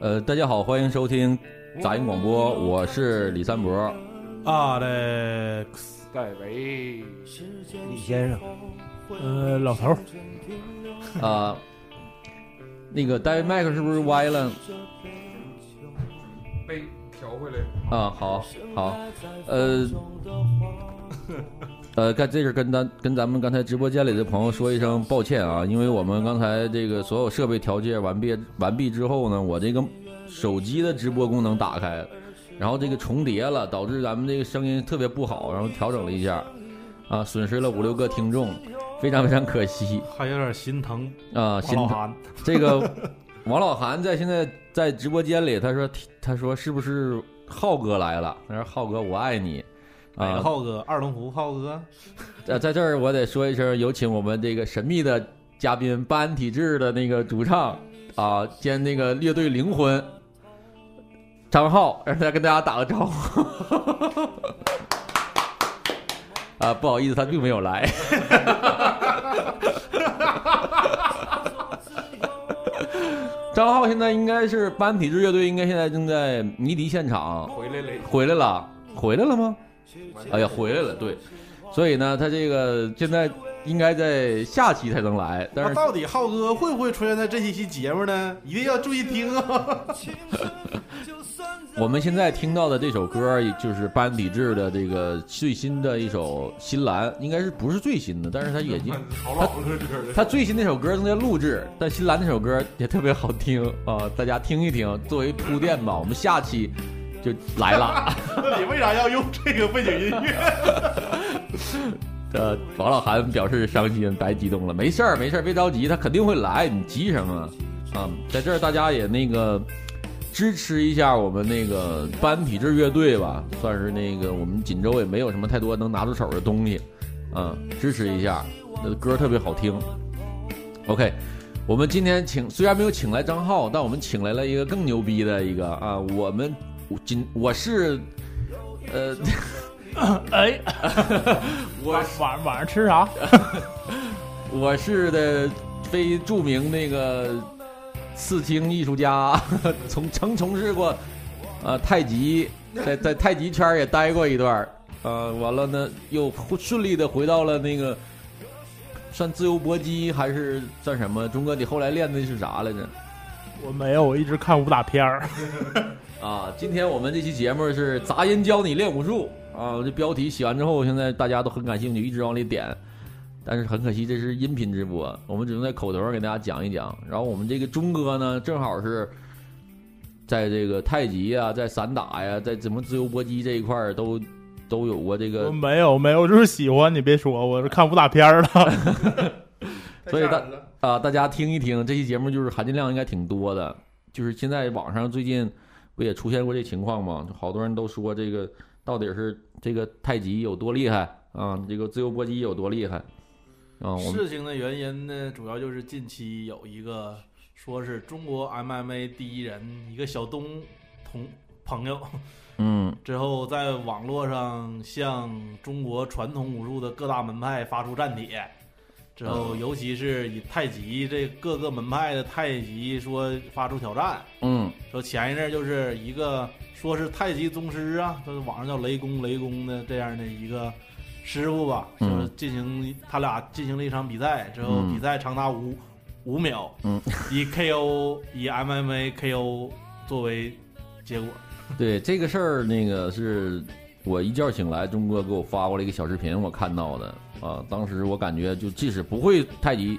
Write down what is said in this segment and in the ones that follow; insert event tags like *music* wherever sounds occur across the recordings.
呃，大家好，欢迎收听杂音广播，我是李三博。Alex，盖维，李先生，呃，老头儿，啊、那个戴维麦克是不是歪了？被调回来。啊，好，好，呃，呃，在这是跟咱跟咱们刚才直播间里的朋友说一声抱歉啊，因为我们刚才这个所有设备调节完毕完毕之后呢，我这个手机的直播功能打开了，然后这个重叠了，导致咱们这个声音特别不好，然后调整了一下，啊，损失了五六个听众，非常非常可惜 *laughs* 还有点心疼啊，心疼。这个王老韩在现在在直播间里，他说他说是不是浩哥来了？他说浩哥我爱你哪个啊！浩哥？二龙湖浩哥，在在这儿我得说一声，有请我们这个神秘的嘉宾班安体质的那个主唱啊兼那个乐队灵魂张浩，让他跟大家打个招呼。啊，不好意思，他并没有来。张浩现在应该是班体制乐队，应该现在正在迷笛现场回来了，回来了，回来了吗？哎呀，回来了，对，所以呢，他这个现在应该在下期才能来，但是到底浩哥会不会出现在这一期节目呢？一定要注意听啊！*laughs* 我们现在听到的这首歌，就是班底制的这个最新的一首《新蓝》，应该是不是最新的，但是他也经 *laughs* 他最新那首歌正在录制，但新蓝那首歌也特别好听啊，大家听一听，作为铺垫吧。我们下期就来了。*laughs* 那你为啥要用这个背景音乐？*laughs* 呃，王老韩表示伤心，白激动了。没事儿，没事儿，别着急，他肯定会来，你急什么？啊，在这儿大家也那个支持一下我们那个班体制乐队吧，算是那个我们锦州也没有什么太多能拿出手的东西，啊，支持一下，那歌特别好听。OK，我们今天请虽然没有请来张浩，但我们请来了一个更牛逼的一个啊，我们我今我是呃。哎，我晚晚上吃啥？我是的非著名那个刺青艺术家，从曾从事过呃太极，在在太极圈也待过一段儿，呃，完了呢又顺利的回到了那个算自由搏击还是算什么？钟哥，你后来练的是啥来着？我没有，我一直看武打片儿。*laughs* 啊，今天我们这期节目是杂音教你练武术啊，这标题写完之后，现在大家都很感兴趣，一直往里点。但是很可惜，这是音频直播，我们只能在口头上给大家讲一讲。然后我们这个钟哥呢，正好是在这个太极啊、在散打呀、在怎么自由搏击这一块儿都都有过这我个，没有没有，就是喜欢，你别说，我是看武打片儿的。*laughs* *laughs* 所以大啊、大家听一听这期节目，就是含金量应该挺多的。就是现在网上最近不也出现过这情况吗？就好多人都说这个到底是这个太极有多厉害啊？这个自由搏击有多厉害啊？事情的原因呢，主要就是近期有一个说是中国 MMA 第一人，一个小东同朋友，嗯之后在网络上向中国传统武术的各大门派发出战帖，之后嗯。尤其是以太极这各个门派的太极说发出挑战，嗯。说前一阵儿就是一个说是太极宗师啊，就是网上叫雷公雷公的这样的一个师傅吧，就嗯是进行他俩进行了一场比赛，之后嗯。比赛长达五五秒，嗯，以 KO 以 MMA KO 作为结果，*laughs* 对这个事儿，那个是我一觉醒来，钟哥给我发过来一个小视频，我看到的啊。当时我感觉，就即使不会太极，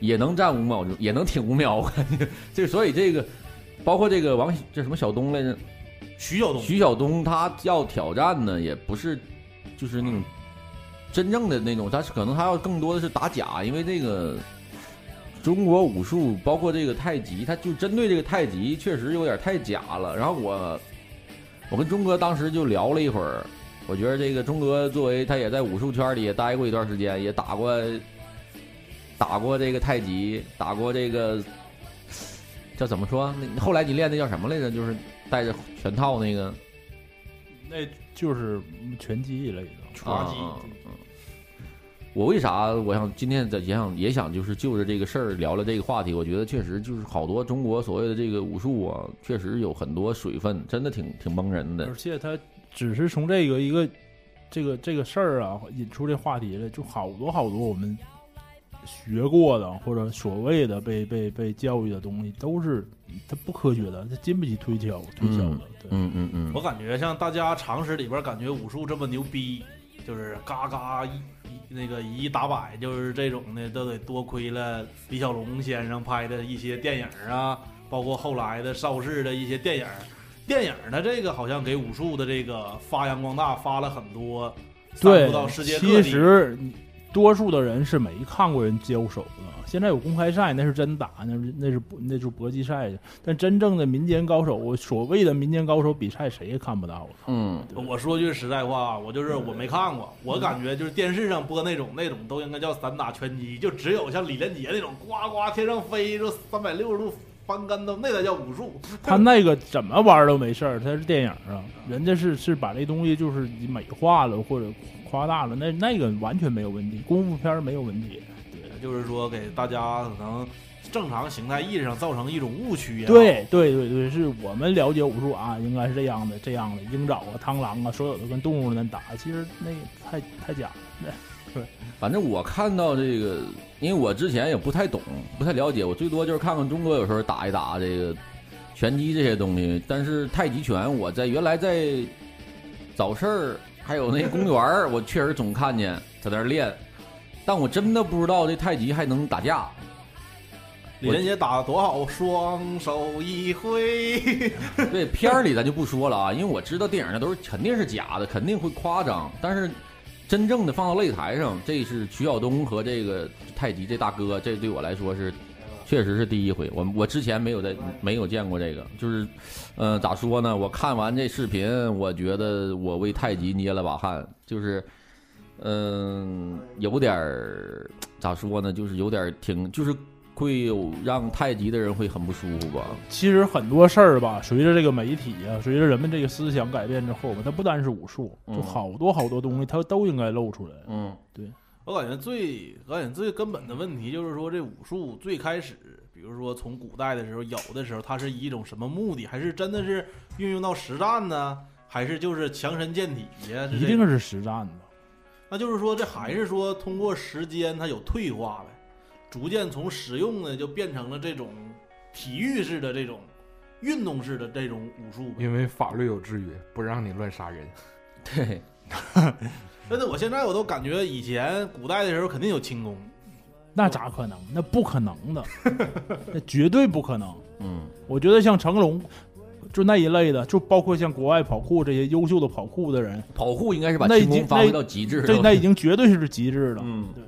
也能站五秒钟，也能挺五秒。我感觉，这所以这个，包括这个王这什么小东来着，徐晓东徐晓东他要挑战呢，也不是就是那种真正的那种，他是可能他要更多的是打假，因为这个中国武术包括这个太极，他就针对这个太极确实有点太假了。然后我我跟钟哥当时就聊了一会儿，我觉得这个钟哥作为他也在武术圈里也待过一段时间，也打过打过这个太极，打过这个叫怎么说？那后来你练的叫什么来着？就是带着拳套那个。那就是拳击了，已经。滑稽啊嗯我为啥我想今天在也想也想就是就着这个事儿聊聊这个话题，我觉得确实就是好多中国所谓的这个武术啊，确实有很多水分，真的挺挺蒙人的而。且他只是从这个一个这个这个事儿啊引出这话题来，就好多好多我们学过的或者所谓的被被被教育的东西，都是它不科学的，它经不起推敲推敲的。对，嗯嗯嗯我，感觉像大家常识里边感觉武术这么牛逼，就是嘎嘎一一那个一打百，就是这种的都得多亏了李小龙先生拍的一些电影啊，包括后来的邵氏的一些电影。电影的这个好像给武术的这个发扬光大发了很多，散对布到世界各其。实多数的人是没看过人交手的。现在有公开赛，那是真打，那是那是那是搏击赛的。但真正的民间高手，我所谓的民间高手比赛，谁也看不到了。嗯，我说句实在话，我就是我没看过，我感觉就是电视上播那种那种都应该叫散打拳击，就只有像李连杰那种呱呱天上飞，就三百六十度翻跟头，那才叫武术。*laughs* 他那个怎么玩都没事儿，他是电影啊，人家是是把这东西就是美化了或者夸大了，那那个完全没有问题，功夫片没有问题。对，就是说给大家可能正常形态意义上造成一种误区呀。对对对对，是我们了解武术啊，应该是这样的这样的，鹰爪啊、螳螂啊，所有的跟动物们打，其实那个太太假了。反正我看到这个，因为我之前也不太懂，不太了解，我最多就是看看中国有时候打一打这个拳击这些东西，但是太极拳我在原来在早市儿还有那公园儿，我确实总看见在那儿练，*laughs* 但我真的不知道这太极还能打架。李连杰打得多好，双手一挥。对片儿里咱就不说了啊，因为我知道电影上都是肯定是假的，肯定会夸张，但是真正的放到擂台上，这是徐晓东和这个太极这大哥，这对我来说是确实是第一回。我我之前没有在没有见过这个，就是，呃，咋说呢？我看完这视频，我觉得我为太极捏了把汗，就是，嗯、有点儿咋说呢？就是有点儿挺就是。会有让太极的人会很不舒服吧？其实很多事儿吧，随着这个媒体啊，随着人们这个思想改变之后吧，它不单是武术，就嗯好多好多东西，它都应该露出来。嗯对我感觉最，我感觉最根本的问题就是说，这武术最开始，比如说从古代的时候，有的时候它是以一种什么目的，还是真的是运用到实战呢？还是就是强身健体呀？一定是实战的。那就是说，这还是说通过时间它有退化呗，逐渐从实用的就变成了这种体育式的这种运动式的这种武术。因为法律有制约，不让你乱杀人。*laughs* 对，真的，我现在我都感觉以前古代的时候肯定有轻功，那咋可能？那不可能的，*laughs* 那绝对不可能。嗯我觉得像成龙，就那一类的，就包括像国外跑酷这些优秀的跑酷的人，跑酷应该是把那已经轻功发挥到极致了。这那已经绝对是极致了。嗯对，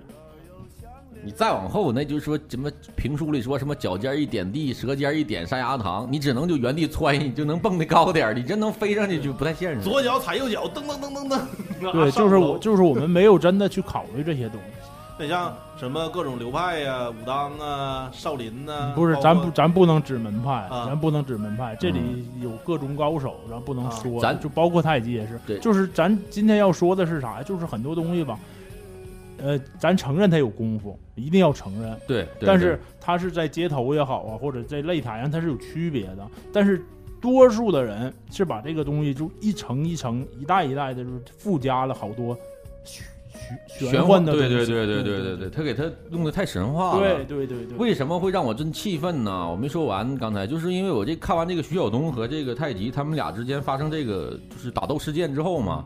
你再往后，那就是说什么评书里说什么脚尖一点地，舌尖一点山崖糖，你只能就原地窜，你就能蹦得高点儿，你真能飞上去就不太现实。左脚踩右脚，噔噔噔噔噔。对，*laughs* 就是我，就是我们没有真的去考虑这些东西。*laughs* 你像什么各种流派呀、武当啊、少林呐、不是，咱不，咱不能指门派，啊咱不能指门派。这里有各种高手，咱不能啊说。咱就包括太极也是，对就是咱今天要说的是啥呀？就是很多东西吧，呃，咱承认他有功夫，一定要承认。对，对但是他是在街头也好啊，或者在擂台上，他是有区别的。但是多数的人是把这个东西就一层一层、一代一代的，就是附加了好多玄玄玄幻的对东西。对对对对对对对，他给他弄得太神话了。对对对对，为什么会让我真气愤呢？我没说完，刚才就是因为我这看完这个徐晓东和这个太极他们俩之间发生这个就是打斗事件之后嘛，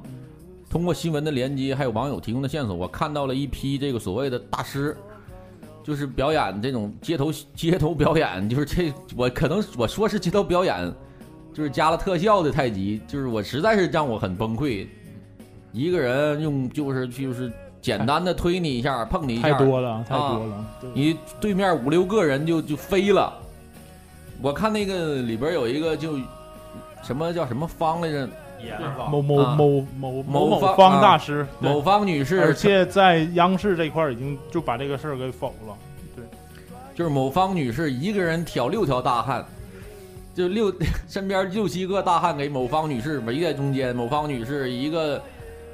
通过新闻的连接，还有网友提供的线索，我看到了一批这个所谓的大师，就是表演这种街头街头表演，就是这我可能我说是街头表演，就是加了特效的太极，就是我实在是让我很崩溃。一个人用就是就是简单的推你一下，碰你一下，太多了，太多了。对你对面五六个人就就飞了。我看那个里边有一个就什么叫什么方来着，某某啊某某某某方大师，某方女士，而且在央视这块儿已经就把这个事儿给否了。对就是某方女士一个人挑六条大汉，就六 *laughs* 身边六七个大汉给某方女士围在中间，某方女士一个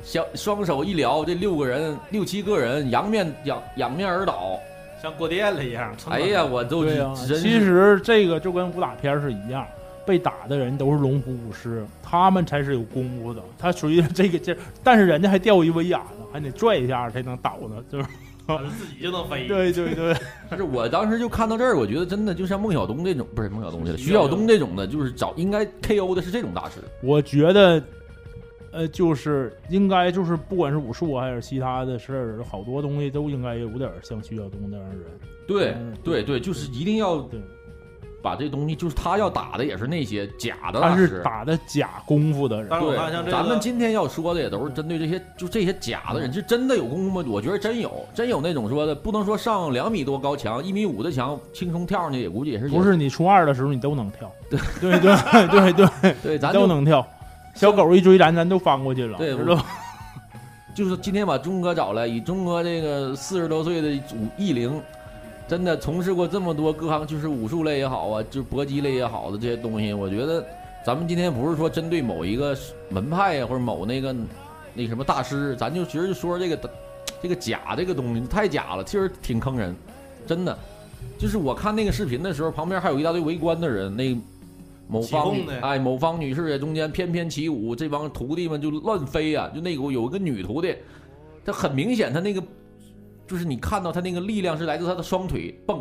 小双手一撩，这六个人六七个人仰面仰仰面而倒。像过电了一样。哎呀，我都对呀、真是其实这个就跟武打片儿是一样，被打的人都是龙虎武师，他们才是有功夫的。他属于这个劲儿，但是人家还吊一威亚呢，还得拽一下才能倒呢，就是自己就能飞。对对对，但是我当时就看到这儿，我觉得真的就像孟小冬这种，不是孟小冬去了，徐徐晓东这种的，就是找应该 KO 的是这种大师。我觉得。呃，就是应该就是不管是武术啊还是其他的事儿，好多东西都应该有点像徐晓东那样的人。对嗯对对，就是一定要对，把这东西，就是他要打的也是那些假的大他师。是打的假功夫的人。但是我对咱们今天要说的也都是针对这些，就这些假的人，是真的有功夫吗？我觉得真有，真有那种说的，不能说上两米多高墙，一米五的墙轻松跳上去，也估计也是不是你初二的时候你都能跳，对对对对对，*laughs* 对，咱就都能跳。小狗一追咱，咱都翻过去了，对知道吧？就是今天把钟哥找来，以钟哥这个四十多岁的武艺龄，真的从事过这么多各行，就是武术类也好啊，就是搏击类也好的这些东西，我觉得咱们今天不是说针对某一个门派呀，或者某那个那什么大师，咱就其实就说这个这个假这个东西太假了，其实挺坑人，真的。就是我看那个视频的时候，旁边还有一大堆围观的人，那某方哎某方女士在中间翩翩起舞，这帮徒弟们就乱飞啊、就那个有一个女徒弟，她很明显，她那个就是你看到他那个力量是来自他的双腿蹦。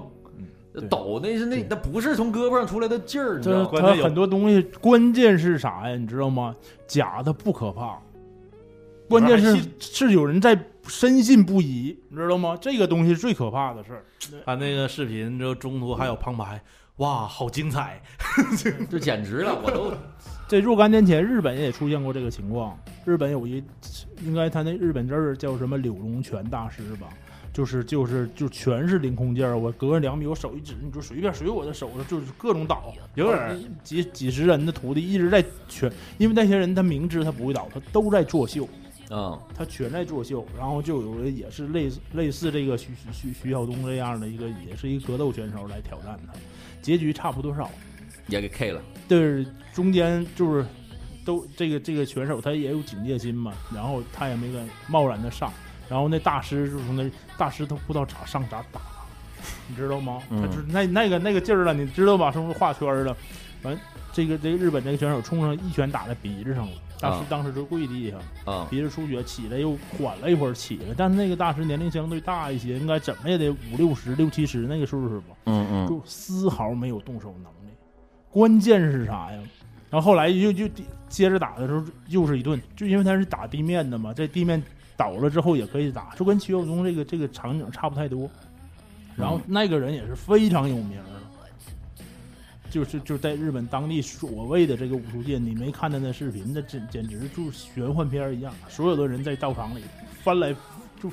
抖那是那那不是从胳膊上出来的劲儿，你知道吗？这它很多东西，关键是啥呀？你知道吗？假的不可怕，关键是是有人在深信不疑，你知道吗？这个东西是最可怕的事儿。*laughs* 看那个视频之后，中途还有旁白，哇，好精彩！*laughs* 这简直了，我都 *laughs* 这若干年前，日本也出现过这个情况。日本有一，应该他那日本字儿叫什么柳龙泉大师吧？就是就是就全是凌空劲儿，我隔着两米，我手一指，你就随便随我的手上，就是各种倒，有点几几十人的徒弟一直在全，因为那些人他明知他不会倒，他都在作秀，嗯，他全在作秀。然后就有人也是类似类似这个徐徐徐徐晓东这样的一个，也是一个格斗选手来挑战他，结局差不多少。也给 K 了。对，中间就是都这个这个选手他也有警戒心嘛，然后他也没敢贸然的上，然后那大师就从那大师他不知道咋上咋打，你知道吗？嗯他就是那那个那个劲儿了，你知道吧？是不是画圈儿了？完，这个这个日本这个选手冲上一拳打在鼻子上了，大师啊当时就跪地下，嗯，鼻子出血，起来又缓了一会儿起来，但是那个大师年龄相对大一些，应该怎么也得五六十、六七十那个岁数吧。嗯嗯，就丝毫没有动手能力。关键是啥呀？然后后来又就接着打的时候又是一顿，就因为他是打地面的嘛，在地面倒了之后也可以打，就跟徐晓东这个这个场景差不太多。然后那个人也是非常有名的，就是就在日本当地所谓的这个武术界，你没看他那视频，那简简直就是玄幻片儿一样，所有的人在道场里翻来就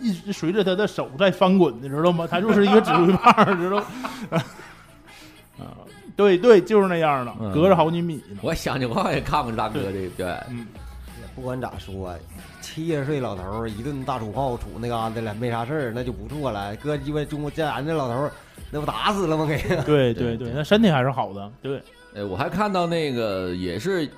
一直随着他的手在翻滚，你知道吗？他就是一个指挥棒儿，知道吗？*laughs* 啊，对对，就是那样的，嗯隔着好几米呢。我想起我也看过大哥这个，表演，嗯，不管咋说，七十岁老头儿一顿大土炮杵那嘎达了，没啥事儿，那就不错了。搁鸡巴中国咱这老头儿，那不打死了吗？给 *laughs* 对对对对，那身体还是好的。对，哎，我还看到那个也是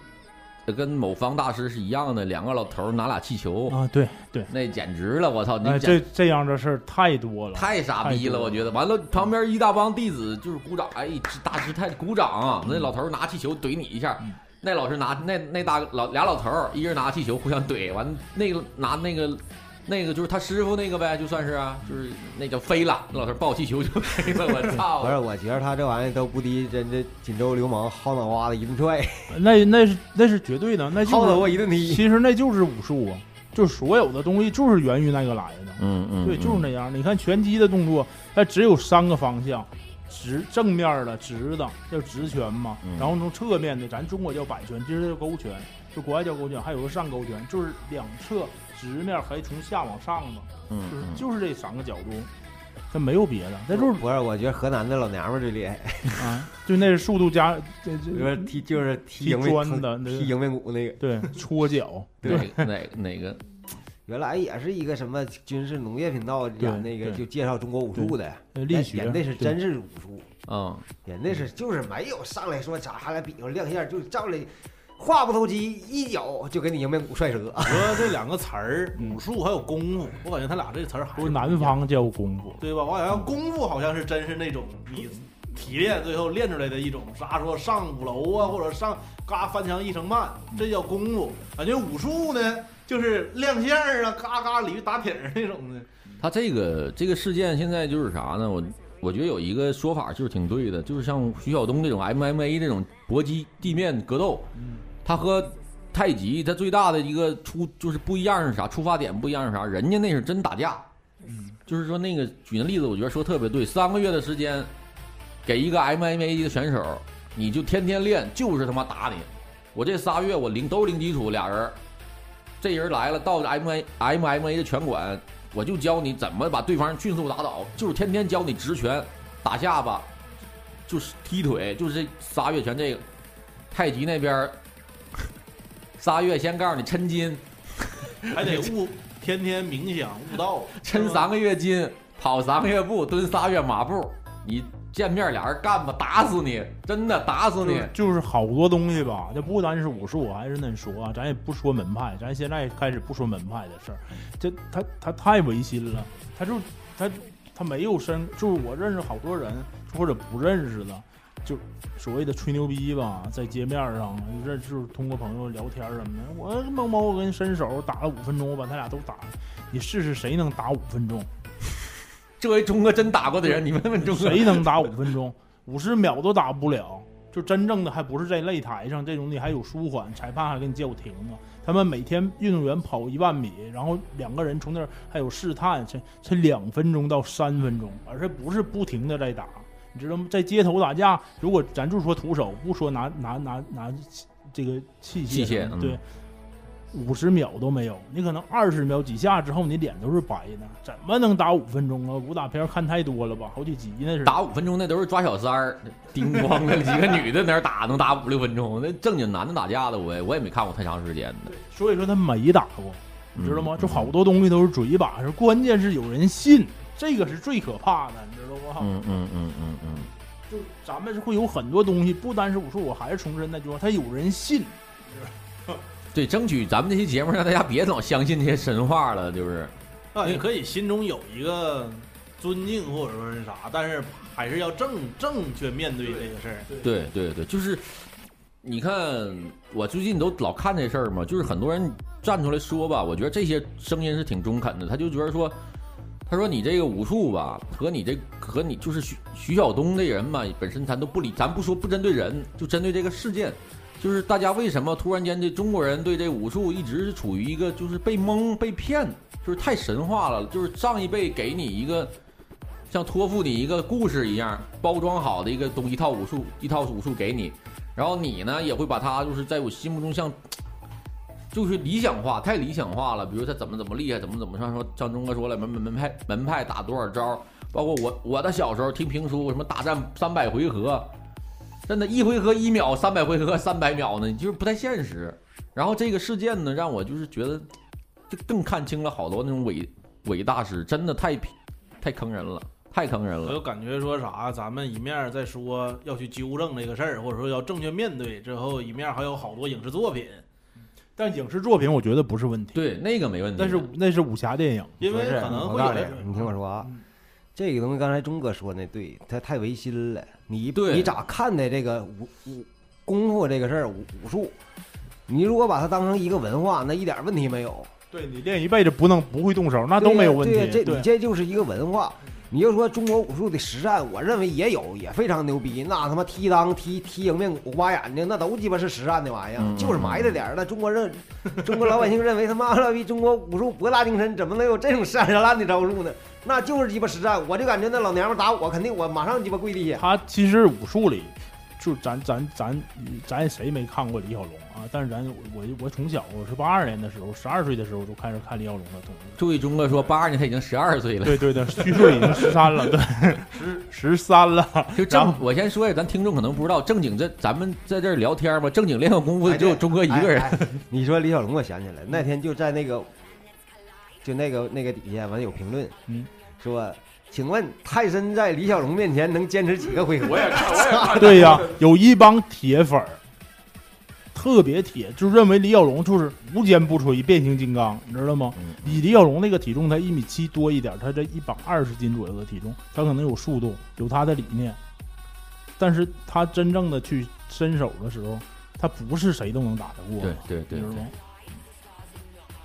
跟某方大师是一样的，两个老头儿拿俩气球，啊，对对，那简直了，我操，哎，那这这样的事儿太多了。太傻逼了，了我觉得。完了，旁边一大帮弟子就是鼓掌，哎，这大师太鼓掌啊！那老头儿拿气球怼你一下嗯，那老师拿那那大老俩老头儿，一人拿气球互相怼，完那个拿那个那个就是他师傅那个呗，就算是啊，就是那叫飞了，那老头儿抱气球就 *laughs* 飞了，我操 *laughs* 不！是，我觉得他这玩意儿都不敌真的锦州流氓薅脑瓜子一顿踹，那那是那是绝对的，那薅就是脑瓜一顿踢。其实那就是武术啊，就是所有的东西就是源于那个来的。嗯嗯，对，就是嗯那样。你看拳击的动作，它只有三个方向，直正面的直的叫直拳嘛，嗯。然后从侧面的，咱中国叫摆拳，其实叫勾拳，就国外叫勾拳，还有个上勾拳，就是两侧直面还从下往上的，嗯就是嗯。就是这三个角度，它没有别的，那就是不是，我觉得河南的老娘们儿最厉害，啊，就那是速度加这就是这踢就是踢砖的那踢迎面鼓那个。对 *laughs* 搓脚，哪个哪个哪个？原来也是一个什么军事农业频道演那个就介绍中国武术的，呃力学人那是真是武术，啊人那是就是没有上来说咋还来比划亮相，就照来话不投机，一脚就给你迎面骨踹折。*laughs* 你说这两个词儿，嗯。武术还有功夫，我感觉他俩这词儿还不南方叫功夫，对吧？我感觉功夫好像是真是那种你提炼最后练出来的一种啥说上五楼啊，或者上嘎翻墙一声慢，这叫功夫。感觉武术呢，就是亮相啊，嘎嘎鲤鱼打挺那种的。他这个这个事件现在就是啥呢？我我觉得有一个说法就是挺对的，就是像徐晓东这种 MMA 这种搏击地面格斗，他和太极他最大的一个出就是不一样是啥？出发点不一样是啥？人家那是真打架，就是说那个举那例子，我觉得说特别对。三个月的时间，给一个 MMA 的选手，你就天天练，就是他妈打你。我这仨月我零都是零基础，俩人，这人来了到 MMA MMA 的拳馆，我就教你怎么把对方迅速打倒，就是天天教你直拳、打下巴，就是踢腿，就是这仨月全这个。太极那边儿仨月先告诉你抻筋，还得悟，天天冥想悟道，抻三个月筋，跑三个月步，蹲仨月马步，你见面俩人干吧，打死你，真的打死你。就是好多东西吧，这不单是武术，还是那说啊，咱也不说门派，咱现在开始不说门派的事儿，这他他太违心了，他就他他没有深，就是我认识好多人或者不认识的，就所谓的吹牛逼吧，在街面上认就是通过朋友聊天什么的，我某某我跟伸手打了五分钟，我把他俩都打了，你试试谁能打五分钟？这回钟哥真打过的人，你问问钟哥，谁能打五分钟？五十秒都打不了。就真正的还不是在擂台上，这种你还有舒缓，裁判还给你叫停呢。他们每天运动员跑一万米，然后两个人从那儿还有试探，才才两分钟到三分钟，而且不是不停的在打。你知道吗？在街头打架，如果咱就说徒手，不说拿拿拿拿这个器械器械嗯对，五十秒都没有，你可能二十秒几下之后，你脸都是白的，怎么能打五分钟啊？武打片看太多了吧，好几集那是。打五分钟那都是抓小三儿，叮咣的几个女的在那儿打，能打五六分钟。那正经男的打架的，我也我也没看过太长时间的，所以说他没打过，你知道吗？嗯就好多东西都是嘴把式，关键是有人信，这个是最可怕的，你知道不？嗯嗯嗯嗯嗯，就咱们是会有很多东西，不单是武术，我还是重申那句话，他有人信。对，争取咱们这期节目让大家别老相信这些神话了，就是啊，你可以心中有一个尊敬或者说是啥，但是还是要正正确面对这个事儿。对对对，就是你看，我最近都老看这事儿嘛，就是很多人站出来说吧，我觉得这些声音是挺中肯的，他就觉得说，他说你这个武术吧，和你这和你就是徐徐晓东这人嘛，本身咱都不理，咱不说不针对人，就针对这个事件。就是大家为什么突然间这中国人对这武术一直是处于一个就是被蒙被骗，就是太神话了。就是上一辈给你一个像托付你一个故事一样包装好的一个东一套武术一套武术给你，然后你呢也会把它就是在我心目中像就是理想化，太理想化了。比如他怎么怎么厉害，怎么怎么像说像钟哥说了门门门派门派打多少招，包括我我的小时候听评书什么大战三百回合。真的，一回合一秒，三百回合三百秒呢，就是不太现实。然后这个事件呢，让我就是觉得，就更看清了好多那种伟伟大师，真的太太坑人了，太坑人了。我就感觉说啥，咱们一面在说要去纠正这个事儿，或者说要正确面对，之后一面还有好多影视作品，但影视作品我觉得不是问题，对，那个没问题。但是那是武侠电影，因为可能会有你，你听我说啊，这个东西刚才钟哥说那对，他太违心了。你对你咋看待这个武武功夫这个事儿，武武术？你如果把它当成一个文化，那一点问题没有，对你练一辈子不能不会动手，那都没有问题。对呀这对你这就是一个文化。你要说中国武术的实战，我认为也有，也非常牛逼。那他妈踢裆、踢踢迎面骨、挖眼睛，那都鸡巴是实战的玩意儿，嗯就是埋汰点儿。那中国认，*laughs* 中国老百姓认为他妈了逼 *laughs* 中国武术博大精深，怎么能有这种下三滥的招数呢？那就是鸡巴实战。我就感觉那老娘们打我，肯定我马上鸡巴跪地下。他其实武术里，就咱咱咱咱谁没看过李小龙啊？但是咱我我从小我是八二年的时候，十二岁的时候就开始看李小龙的东西。注意，钟哥说八二年他已经十二岁了。对对对，虚岁已经十三了，对，*laughs* 十十三了。就正我先说一下，咱听众可能不知道，正经这咱们在这儿聊天嘛，正经练过功夫的只有钟哥一个人。哎哎哎你说李小龙，我想起来，那天就在那个，就那个那个底下完有评论，嗯，说，请问泰森在李小龙面前能坚持几个回合？我也看，我也看。*laughs* 对呀、有一帮铁粉儿特别铁，就认为李小龙就是无坚不摧、变形金刚，你知道吗？嗯以李小龙那个体重，他一米七多一点，他这一百二十斤左右的体重，他可能有速度，有他的理念，但是他真正的去伸手的时候，他不是谁都能打得过对的，对对你知道吗？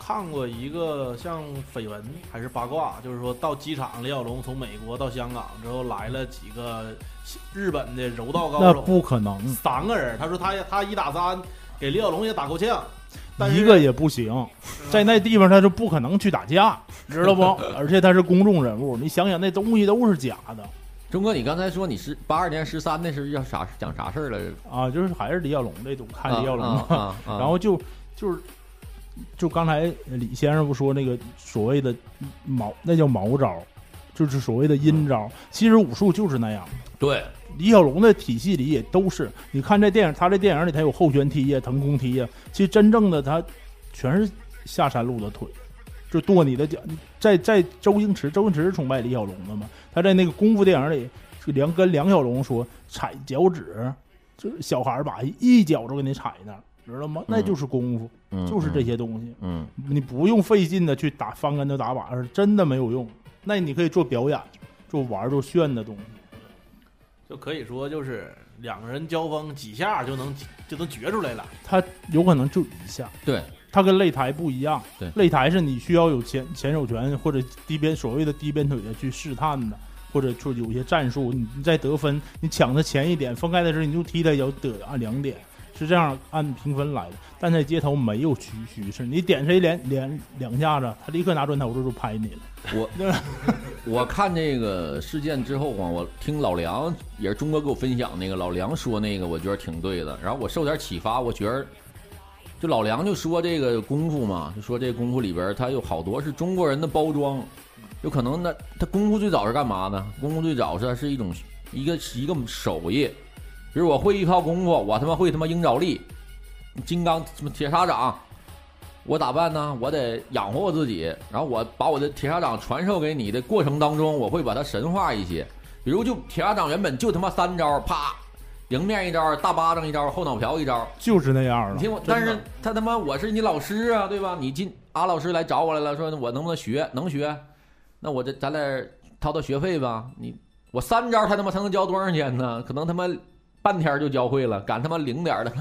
看过一个像绯闻还是八卦，就是说到机场，李小龙从美国到香港之后来了几个日本的柔道高手那，不可能，三个人。他说他他一打三给李小龙也打够呛，但一个也不行，在那地方他就不可能去打架，*laughs* 知道不？而且他是公众人物，你想想那东西都是假的钟哥，你刚才说你是八二年十三那是要啥讲啥事儿来着？啊，就是还是李小龙这种看李小龙啊啊啊啊然后就就是就刚才李先生不说那个所谓的毛，那叫毛招，就是所谓的阴招。其实武术就是那样。对，李小龙的体系里也都是，你看这电影，他这电影里他有后旋踢呀、腾空踢呀，其实真正的他全是下山路的腿，就剁你的脚。在在周星驰，周星驰是崇拜李小龙的嘛？他在那个功夫电影里，就梁跟梁小龙说踩脚趾，就是小孩儿把一脚就给你踩那儿，知道吗？那就是功夫，嗯就是这，些东西。嗯你不用费劲的去打翻跟头打把式，真的没有用。那你可以做表演，做玩儿做炫的东西。就可以说就是两个人交锋几下就能就能决出来了。他有可能就一下，对，他跟擂台不一样。对擂台是你需要有前前手拳或者低边所谓的低边腿的去试探的，或者说有些战术，你你再得分，你抢他前一点，分开的时候你就踢他一脚得按两点，是这样按评分来的。但在街头没有趋趋势，你点谁连连两下子，他立刻拿砖头子就拍你了。我 *laughs* 我看这个事件之后啊，我听老梁也是钟哥给我分享那个老梁说那个，我觉得挺对的。然后我受点启发，我觉得就老梁就说这个功夫嘛，就说这功夫里边它有好多是中国人的包装，有可能那他功夫最早是干嘛呢？功夫最早是它是一种一个一个手艺，比如我会一套功夫，我他妈会他妈鹰爪力、金刚什么铁砂掌。我咋办呢？我得养活我自己，然后我把我的铁砂掌传授给你的过程当中，我会把它神化一些。比如就铁砂掌原本就他妈三招，啪，迎面一招，大巴掌一招，后脑瓢一招。就是那样了。你听我，但是他他妈我是你老师啊，对吧？你进阿老师来找我来了，说我能不能学？能学，那我这咱俩掏掏学费吧。你我三招他他妈才能教多长时间呢？可能他妈半天就教会了，赶他妈零点儿的，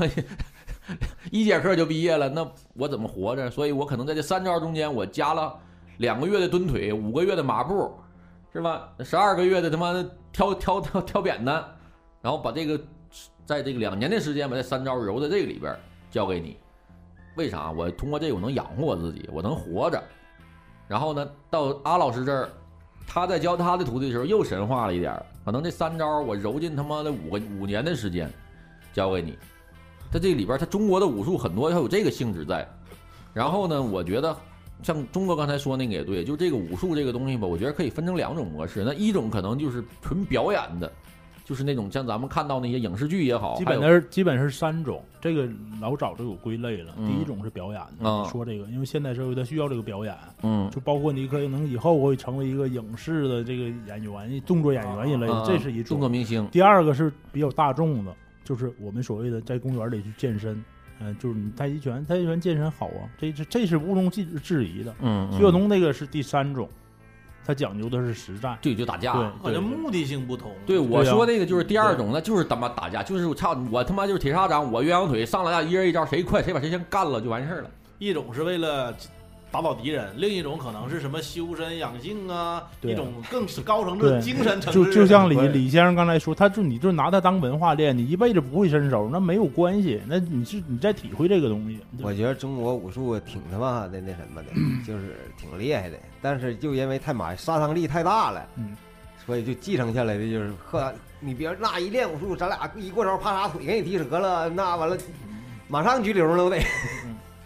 *laughs* 一节课就毕业了，那我怎么活着？所以我可能在这三招中间，我加了两个月的蹲腿，五个月的马步，是吧？十二个月的他妈的挑挑挑挑扁担，然后把这个在这个两年的时间把这三招揉在这个里边教给你。为啥？我通过这个我能养活我自己，我能活着。然后呢，到阿老师这儿，他在教他的徒弟的时候又神话了一点儿，可能这三招我揉进他妈的五个五年的时间教给你。在这里边他，中国的武术很多他有这个性质在。然后呢，我觉得像中国刚才说那个也对，就这个武术这个东西吧，我觉得可以分成两种模式。那一种可能就是纯表演的，就是那种像咱们看到那些影视剧也好，基本是基本是三种，这个老早就有归类了。嗯第一种是表演的，说这个，因为现代社会它需要这个表演，嗯就包括你可能以后会成为一个影视的这个演员、动作演员一类的，啊这是一种。动作明星，第二个是比较大众的，就是我们所谓的在公园里去健身，嗯、就是你太极拳，太极拳健身好啊，这这这是毋庸置质疑的。嗯，徐晓东那个是第三种，他讲究的是实战。对，就打架。对好像目的性不同。对，我说那个就是第二种，那就是他妈打架，就是我操，我他妈就是铁砂掌，我鸳鸯腿上来一人一招，谁快谁把谁先干了就完事儿了。一种是为了打倒敌人，另一种可能是什么修身养性啊，一种更是高层次的精神层就次。就像李李先生刚才说，他就你就拿它当文化练，你一辈子不会伸手，那没有关系，那你是你在体会这个东西。我觉得中国武术挺他妈的那什么的，*clears throat* 就是挺厉害的，但是就因为太马杀伤力太大了，嗯，所以就继承下来的就是呵，你别那一练武术，咱俩一过招，啪嚓腿给你踢折了，那完了，马上拘留了都得。*laughs*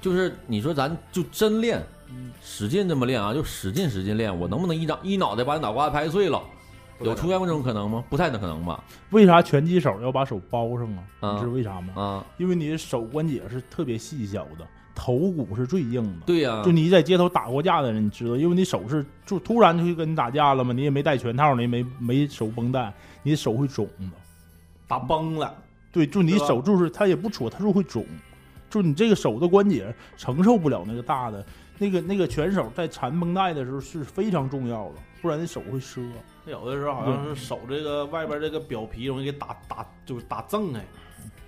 就是你说咱就真练，嗯使劲这么练啊，就使劲使劲练，我能不能一掌一脑袋把你脑瓜子拍碎了？有出现过这种可能吗？不太可能吧？为啥拳击手要把手包上啊？啊你知道为啥吗？啊，因为你的手关节是特别细小的，头骨是最硬的。对呀、就你在街头打过架的人，你知道，因为你手是就突然就去跟你打架了嘛，你也没戴拳套，你也没没手绷带，你的手会肿的。打崩了，对，就你手就是它也不戳，它就会肿。就你这个手的关节承受不了那个大的，那个那个拳手在缠绷带的时候是非常重要的，不然那手会折。有的时候好像是手这个外边这个表皮容易给打打就是打正开，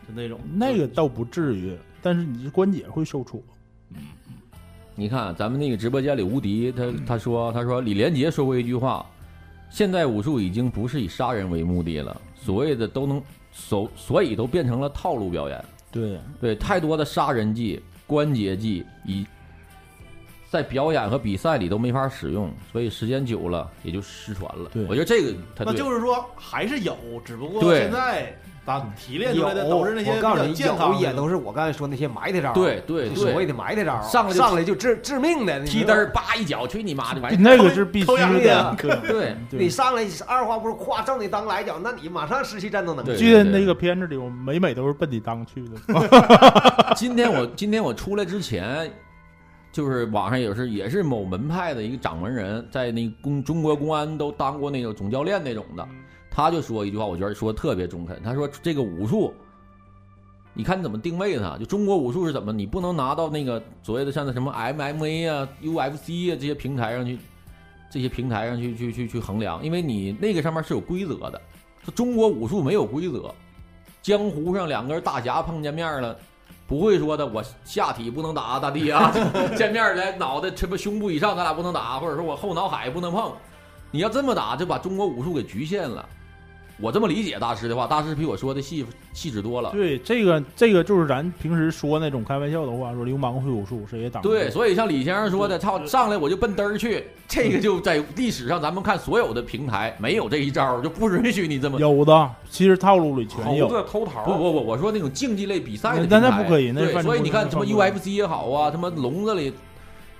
就那种那个倒不至于，但是你这关节会受挫。你看咱们那个直播间里无敌，他他说他说李连杰说过一句话，现在武术已经不是以杀人为目的了，所谓的都能所所以都变成了套路表演。对，对，太多的杀人技、关节技，以在表演和比赛里都没法使用，所以时间久了也就失传了。对我觉得这个他那就是说还是有，只不过对现在咱提炼出，来的都是那些比较我告诉你，健康的，也都是我刚才说那些埋汰招儿，对对对所谓的埋汰招儿，上来就上来就致致命的，踢蹬儿，叭一脚，去你妈的，完那个是必须的。*laughs* 对对 *laughs* 你，上来二话不说，咵正你裆来一脚，那你马上失去战斗能对力。记得那个片子里，我每每都是奔你裆去的。*laughs* 今天我今天我出来之前，就是网上也是也是某门派的一个掌门人，在那公中国公安都当过那个总教练那种的，他就说一句话，我觉得说特别中肯。他说这个武术，你看你怎么定位它？就中国武术是怎么？你不能拿到那个所谓的像那什么 MMA 啊、UFC 啊这些平台上去，这些平台上去去去去衡量，因为你那个上面是有规则的。说中国武术没有规则，江湖上两根大侠碰见面了。不会说的，我下体不能打，大弟啊！*laughs* 见面来脑袋什么胸部以上咱俩不能打，或者说我后脑海不能碰。你要这么打，就把中国武术给局限了。我这么理解大师的话，大师比我说的细细致多了。对，这个这个就是咱平时说那种开玩笑的话，说流氓会武术，谁也挡不住。对，所以像李先生说的，操，上来我就奔嘚儿去，这个就在历史上咱们看所有的平台没有这一招，就不允许你这么。有的，其实套路里全猴有。子偷桃，不不不，我说那种竞技类比赛的平那台，那不可以那对，所以你看什么 UFC 也好啊，什么笼子里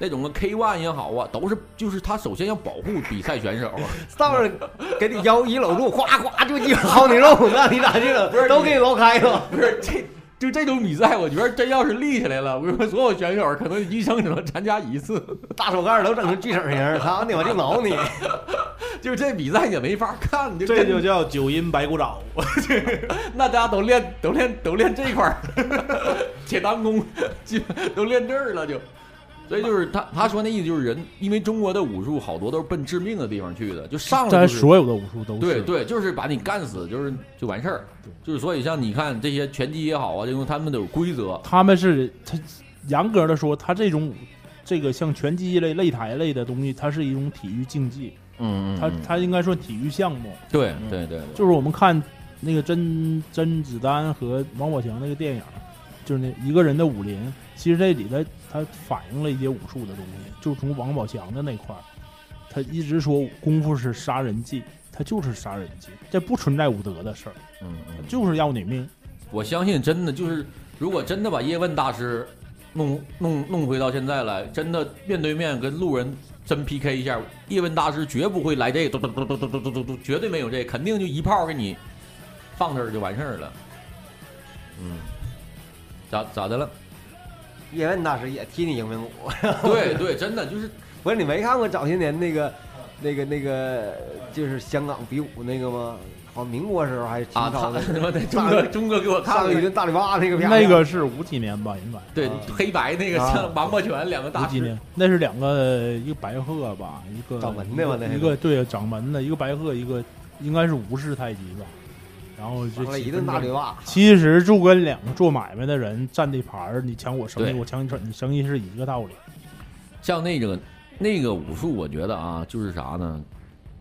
那种个 K One 也好啊，都是就是他首先要保护比赛选手。*laughs* 上面给你腰一搂住，哗哗就一薅你肉，那你咋去了？不是都给你搂开了。不是这就这种比赛，我觉得真要是立起来了，我跟你说所有选手可能一生只能参加一次，*laughs* 大手盖都整成锯齿形，操你我就挠你。*laughs* 就这比赛也没法看，就这就叫九阴白骨爪。那大家都练都练都练这块儿，铁裆功就都练这儿了就。所以就是他他说那意思就是人，因为中国的武术好多都是奔致命的地方去的，就上来咱就是所有的武术都是。对对，就是把你干死，就是就完事儿。就是所以像你看这些拳击也好啊，这种他们都有规则。他们是他严格的说，他这种这个像拳击类、擂台类的东西，它是一种体育竞技，嗯它它应该算体育项目。对对对，就是我们看那个甄甄子丹和王宝强那个电影，就是那一个人的武林，其实这里头他反映了一些武术的东西，就从王宝强的那块儿，他一直说功夫是杀人技，他就是杀人技，这不存在武德的事儿，嗯嗯，就是要你命。我相信真的就是，如果真的把叶问大师弄弄弄回到现在来，真的面对面跟路人真 PK 一下，叶问大师绝不会来这个，嘟嘟嘟嘟嘟嘟嘟嘟，绝对没有这，肯定就一炮给你放这儿就完事儿了。嗯，咋咋的了？叶问大师也踢你英明舞，*laughs* 对对，真的就是不是你没看过早些年那个那个那个就是香港比武那个吗？好，民国时候还是清朝的，他 *laughs* 妈的钟哥钟哥给我看了一顿大礼巴那个片儿那个是五几年吧，应该。对啊。黑白那个啊。像王八拳两个大师，五几年，那是两个一个白鹤吧，一个掌门的吧那是。一个对掌门的，一个白鹤，一个应该是吴氏太极吧，然后就上了一顿大嘴巴，其实就跟两个做买卖的人占地盘儿，你抢我生意，我抢你生你生意是一个道理。像那个那个武术，我觉得啊，就是啥呢？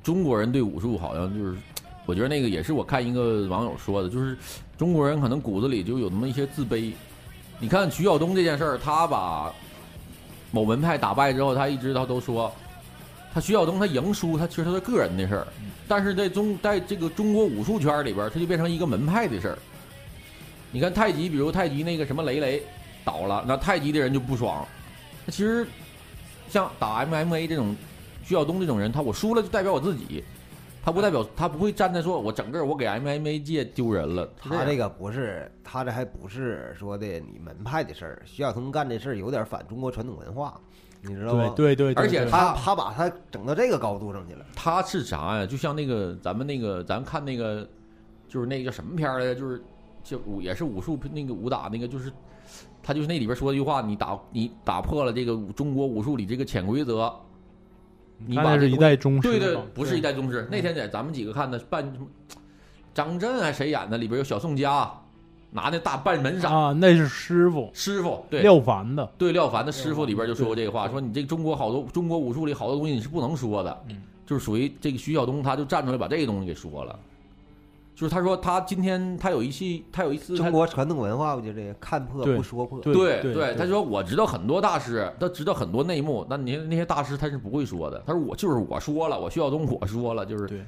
中国人对武术好像就是，我觉得那个也是我看一个网友说的，就是中国人可能骨子里就有那么一些自卑。你看徐晓东这件事儿，他把某门派打败之后，他一直他都说，他徐晓东他赢输，他其实他是个人的事儿，但是在中在这个中国武术圈里边它，就变成一个门派的事儿。你看太极，比如太极那个什么雷雷倒了，那太极的人就不爽。其实像打 MMA 这种，徐晓东这种人，他我输了就代表我自己，他不代表他不会站在说我整个我给 MMA 界丢人了。他这个不是，他这还不是说的你门派的事儿。徐晓东干这事儿有点反中国传统文化，你知道吗？对对对，而且他他把他整到这个高度上去了。他是啥呀？就像那个咱们那个咱看那个，就是那个叫什么片儿来着？就是就武也是武术那个武打那个，就是他就是那里边说一句话，你打你打破了这个中国武术里这个潜规则，你把是一把这东代宗师对对，不是一代宗师。那天在咱们几个看的扮什么张震还谁演的，里边有小宋佳拿那大半门扇，啊，那是师傅师傅对廖凡的，对廖凡的师傅里边就说过这个话，说你这中国好多中国武术里好多东西你是不能说的，嗯就是属于这个徐晓东他就站出来把这个东西给说了。就是他说他今天他有一期他有一次中国传统文化不就这样，看破不说破。对对对，他说我知道很多大师，他知道很多内幕，那你那些大师他是不会说的。他说我就是我说了，我徐晓东我说了，就是对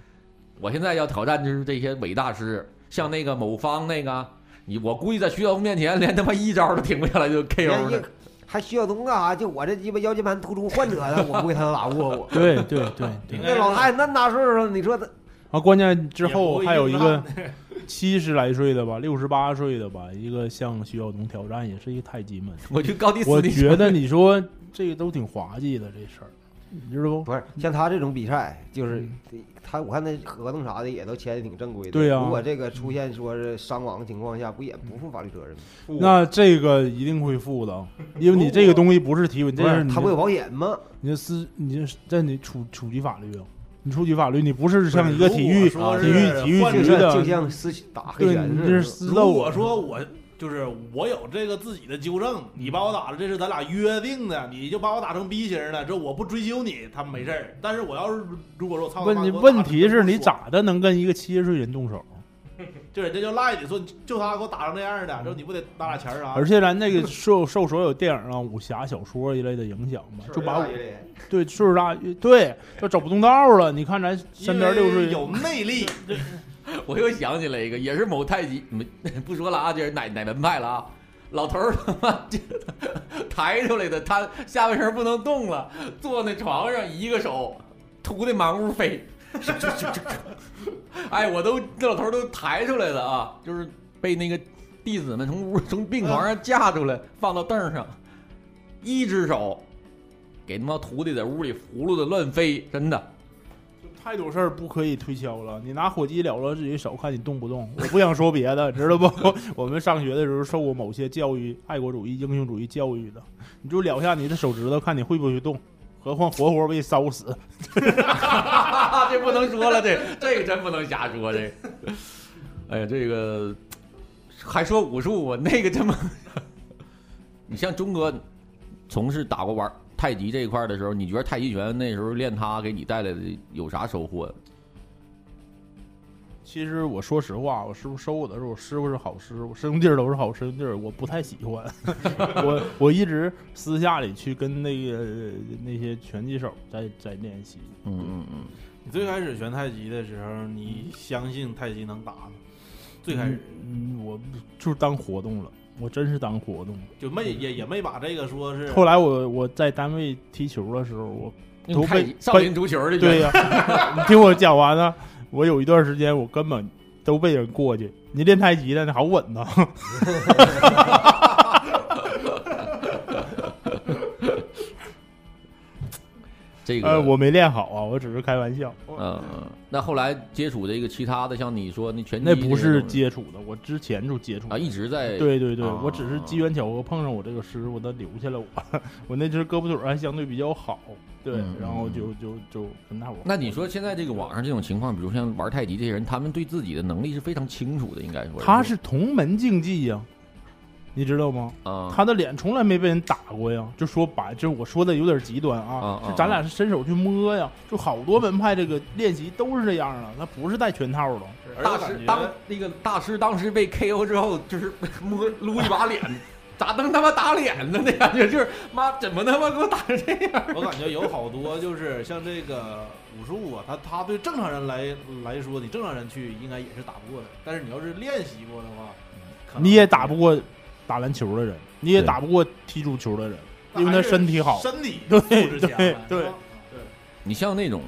我现在要挑战就是这些伟大师，像那个某方那个，你我估计在徐晓东面前连他妈一招都停不下来就 KO 了。还徐晓东干啥？就我这鸡巴腰间盘突出患者呢，我不会他能打不过 *laughs* 我。对对对对。那老太太那么大岁数了，你说他啊，关键之后还有一个 *laughs* 七十来岁的吧，六十八岁的吧，一个向徐晓东挑战，也是一个太极门。我就高低我觉得你说这个都挺滑稽的这事儿，你知道不？不是像他这种比赛，就是嗯他我看那合同啥的也都签的挺正规的。对呀如果这个出现说是伤亡的情况下，不也不负法律责任吗？那这个一定会负的，*laughs* 因为你这个东西不是体温，这不是他不有保险吗？你这是，你这在你触触及法律啊！你触及法律，你不是像一个体育体育体育局的就像私打黑对，拳似的。你这是私如斗。果说我就是我有这个自己的纠正，你把我打了，这是咱俩约定的，你就把我打成 B 型了，这我不追究你，他们没事儿。但是我要是如果说我操，问他妈给我打问题是你咋的能跟一个七十岁人动手？就人家就赖你说就他给我打成那样的，说你不得拿俩钱儿啊？而且咱那个受受所有电影啊、武侠小说一类的影响嘛，就把我对岁数大，对，就走不动道了。你看咱身边六十有内力，*laughs* *laughs* 我又想起来一个，也是某太极，没 *laughs* 不说了啊，这是哪哪门派了啊？老头儿他妈这抬出来的，他下半身不能动了，坐那床上，一个手涂的满屋飞，*laughs* 哎，我都这老头都抬出来了啊，就是被那个弟子们从屋从病床上架出来，放到凳上，一只手给他妈徒弟在屋里葫芦的乱飞，真的。太多事儿不可以推敲了。你拿火机燎了自己手，看你动不动。我不想说别的，知道不？*laughs* 我们上学的时候受过某些教育，爱国主义、英雄主义教育的，你就燎下你的手指头，看你会不会动。何况活活被烧死。*laughs* 这不能说了，这这个真不能瞎说。这，哎呀，这个还说武术，我那个这么，*laughs* 你像钟哥从事打过玩太极这一块的时候，你觉得太极拳那时候练它给你带来的有啥收获？其实我说实话，我师傅收我的时候，我师傅是好师傅，师兄弟儿都是好师兄弟儿，我不太喜欢。*laughs* 我我一直私下里去跟那个那些拳击手在在练习。嗯嗯嗯，你最开始学太极的时候，你相信太极能打吗？最开始我就是当活动了，我真是当活动。就没也也没把这个说是后来我我在单位踢球的时候，我都被少林足球的对呀、你听我讲完呢，我有一段时间我根本都被人过去。你练太极的，你好稳呐！*laughs* 这个呃，我没练好啊，我只是开玩笑。嗯，嗯那后来接触这个其他的，像你说那拳击那不是接触的，我之前就接触啊，一直在对对对，啊我只是机缘巧合碰上我这个师傅，他留下了我。*laughs* 我那只胳膊腿儿还相对比较好，对，嗯然后就就就跟他我。那你说现在这个网上这种情况，比如像玩太极这些人，他们对自己的能力是非常清楚的，应该说他是同门竞技呀、你知道吗？啊，他的脸从来没被人打过呀，就说白，就是我说的有点极端啊，啊啊是咱俩是伸手去摸呀，就好多门派这个练习都是这样的，他不是带拳套的。大师当那个大师当时被 KO 之后，就是 *laughs* 摸撸一把脸，咋能他妈打脸呢？那感觉就是妈怎么他妈给我打成这样？我感觉有好多就是像这个武术啊，他他对正常人来来说，你正常人去应该也是打不过的。但是你要是练习过的话，你也打不过打篮球的人，你也打不过踢足球的人，因为他身体好。身体对素质强对对。你像那种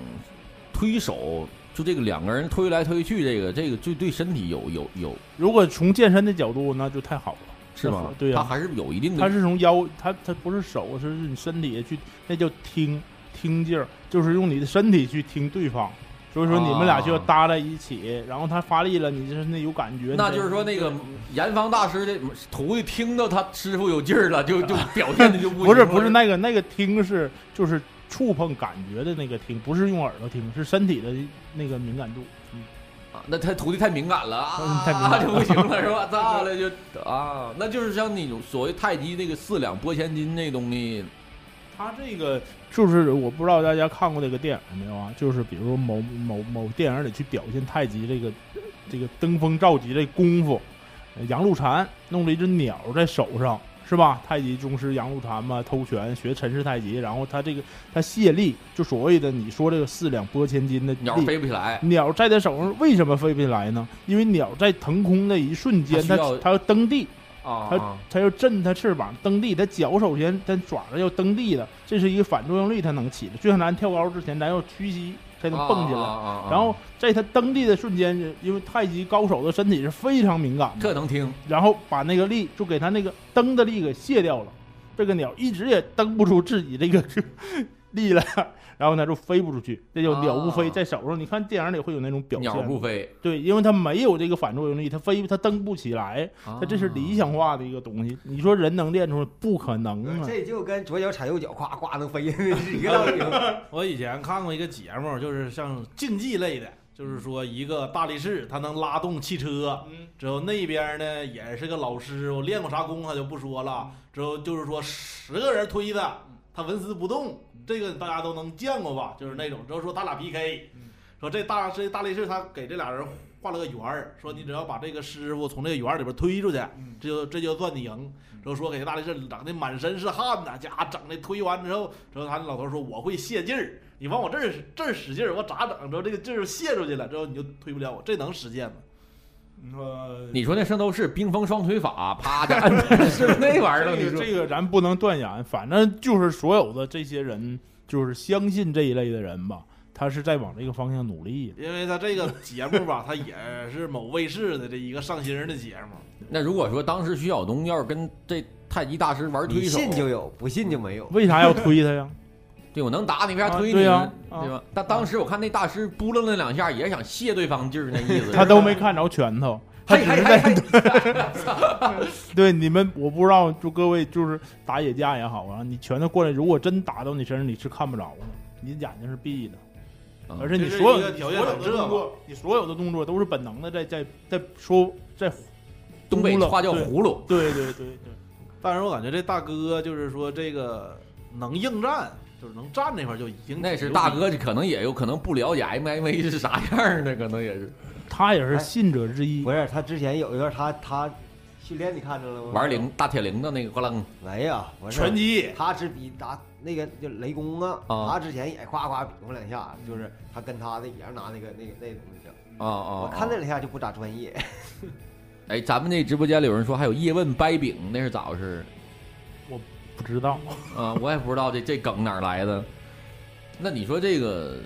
推手，就这个两个人推来推去，这个这个就对身体有有有。如果从健身的角度，那就太好了。是吗？对呀、他还是有一定的，他是从腰，他他不是手，是你身体去，那叫听听劲儿，就是用你的身体去听对方所以说你们俩就要啊搭在一起，然后他发力了，你就是那有感觉。那就是说那个严防大师的徒弟听到他师傅有劲儿了，*laughs* 就就表现的就不不是不是那个那个听是就是触碰感觉的那个听，不是用耳朵听，是身体的那个敏感度。嗯啊那他徒弟太敏感了嗯啊，太敏感了就不行了是吧？*laughs* 咋了就啊？那就是像那种所谓太极那个四两拨千斤那东西，他这个就是我不知道大家看过这个电影没有啊？就是比如某某某电影里去表现太极这个这个登峰造极这功夫，呃杨露禅弄了一只鸟在手上，是吧？太极宗师杨露禅嘛，偷拳学陈氏太极，然后他这个他卸力，就所谓的你说这个四两拨千斤的鸟力飞不起来。鸟在他手上为什么飞不起来呢？因为鸟在腾空的一瞬间，它它要要蹬地，它啊啊它要震它翅膀蹬地，它脚首先它爪子要蹬地的，这是一个反作用力它能起的。就像咱跳高之前，咱要屈膝才能蹦起来。然后在它蹬地的瞬间，因为太极高手的身体是非常敏感的，这能听然后把那个力就给它那个蹬的力给卸掉了。这个鸟一直也蹬不出自己这个 *laughs* 力了，*laughs* 然后呢就飞不出去，这叫鸟不飞，啊在手上。你看电影里会有那种表现，鸟不飞，对，因为它没有这个反作用力，它飞它蹬不起来，它它这是理想化的一个东西。你说人能练出来，不可能啊！这就跟左脚踩右脚，咵咵能飞 *laughs* 是一个道理。*laughs* 我以前看过一个节目，就是像竞技类的，就是说一个大力士他能拉动汽车，嗯，之后那边呢也是个老师，我练过啥功他就不说了。之后就是说十个人推他，他纹丝不动，这个大家都能见过吧？就是那种，之后说他俩 PK，说这大这大力士他给这俩人画了个圆儿，说你只要把这个师傅从这个圆儿里边推出去，这就这就算你赢。之后说给大力士整的满身是汗呐，家整的推完之后，之后他那老头说我会泄劲儿，你往我这儿这儿使劲儿，我咋整？之后这个劲儿泄出去了，之后你就推不了我，这能实现吗？你说你说那圣斗士冰封双腿法，啪是不 *laughs* 是那玩意儿了？你说这个这个咱不能断言，反正就是所有的这些人，就是相信这一类的人吧，他是在往这个方向努力。因为他这个节目吧，他也是某卫视的这一个上新人的节目。那如果说当时徐晓东要是跟这太极大师玩推手，信就有，不信就没有。为啥要推他呀？对我能打你，为啥啊推你对呀对吧？但当时我看那大师扑棱了两下，也是想泄对方劲儿那意思。他都没看着拳头，*laughs* 他只是在对 *laughs* 你们，我不知道，就各位就是打野架也好啊，你拳头过来，如果真打到你身上，你是看不着的，你眼睛是闭的，嗯而且你所有所有的动作，你所有的动作都是本能的在在在说在东北话叫葫芦。对对对对，但是我感觉这大哥就是说这个能应战，就是能站那块儿就已经那是大哥，可能也有可能不了解 MMA 是啥样儿的，可能也是他也是信者之一不。是他之前有一段他他训练你看着了吗？玩铃大铁铃的那个，咣啷没呀，拳击，他是比打那个就雷公啊，啊他之前也夸夸比划两下，就是他跟他的也是拿那个那个那东西整。啊啊！我看那两下就不咋专业，哎，咱们那直播间里有人说还有叶问掰饼，那是咋回事？不知道，啊，我也不知道这这梗哪儿来的。那你说这个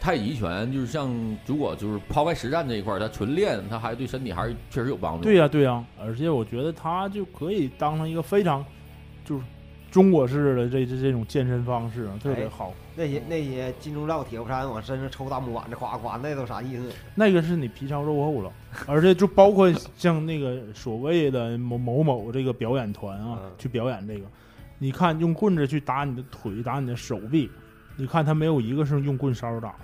太极拳，就是像如果就是抛开实战这一块儿，它纯练，它还对身体还是确实有帮助。对呀、对呀、而且我觉得它就可以当成一个非常就是中国式的这这这种健身方式啊，特别哎好。那些那些金钟罩铁布衫往身上抽大木板子，夸夸，那都啥意思？那个是你皮糙肉厚了，而且就包括像那个所谓的某某某这个表演团啊，嗯去表演这个，你看用棍子去打你的腿，打你的手臂，你看他没有一个是用棍梢打的，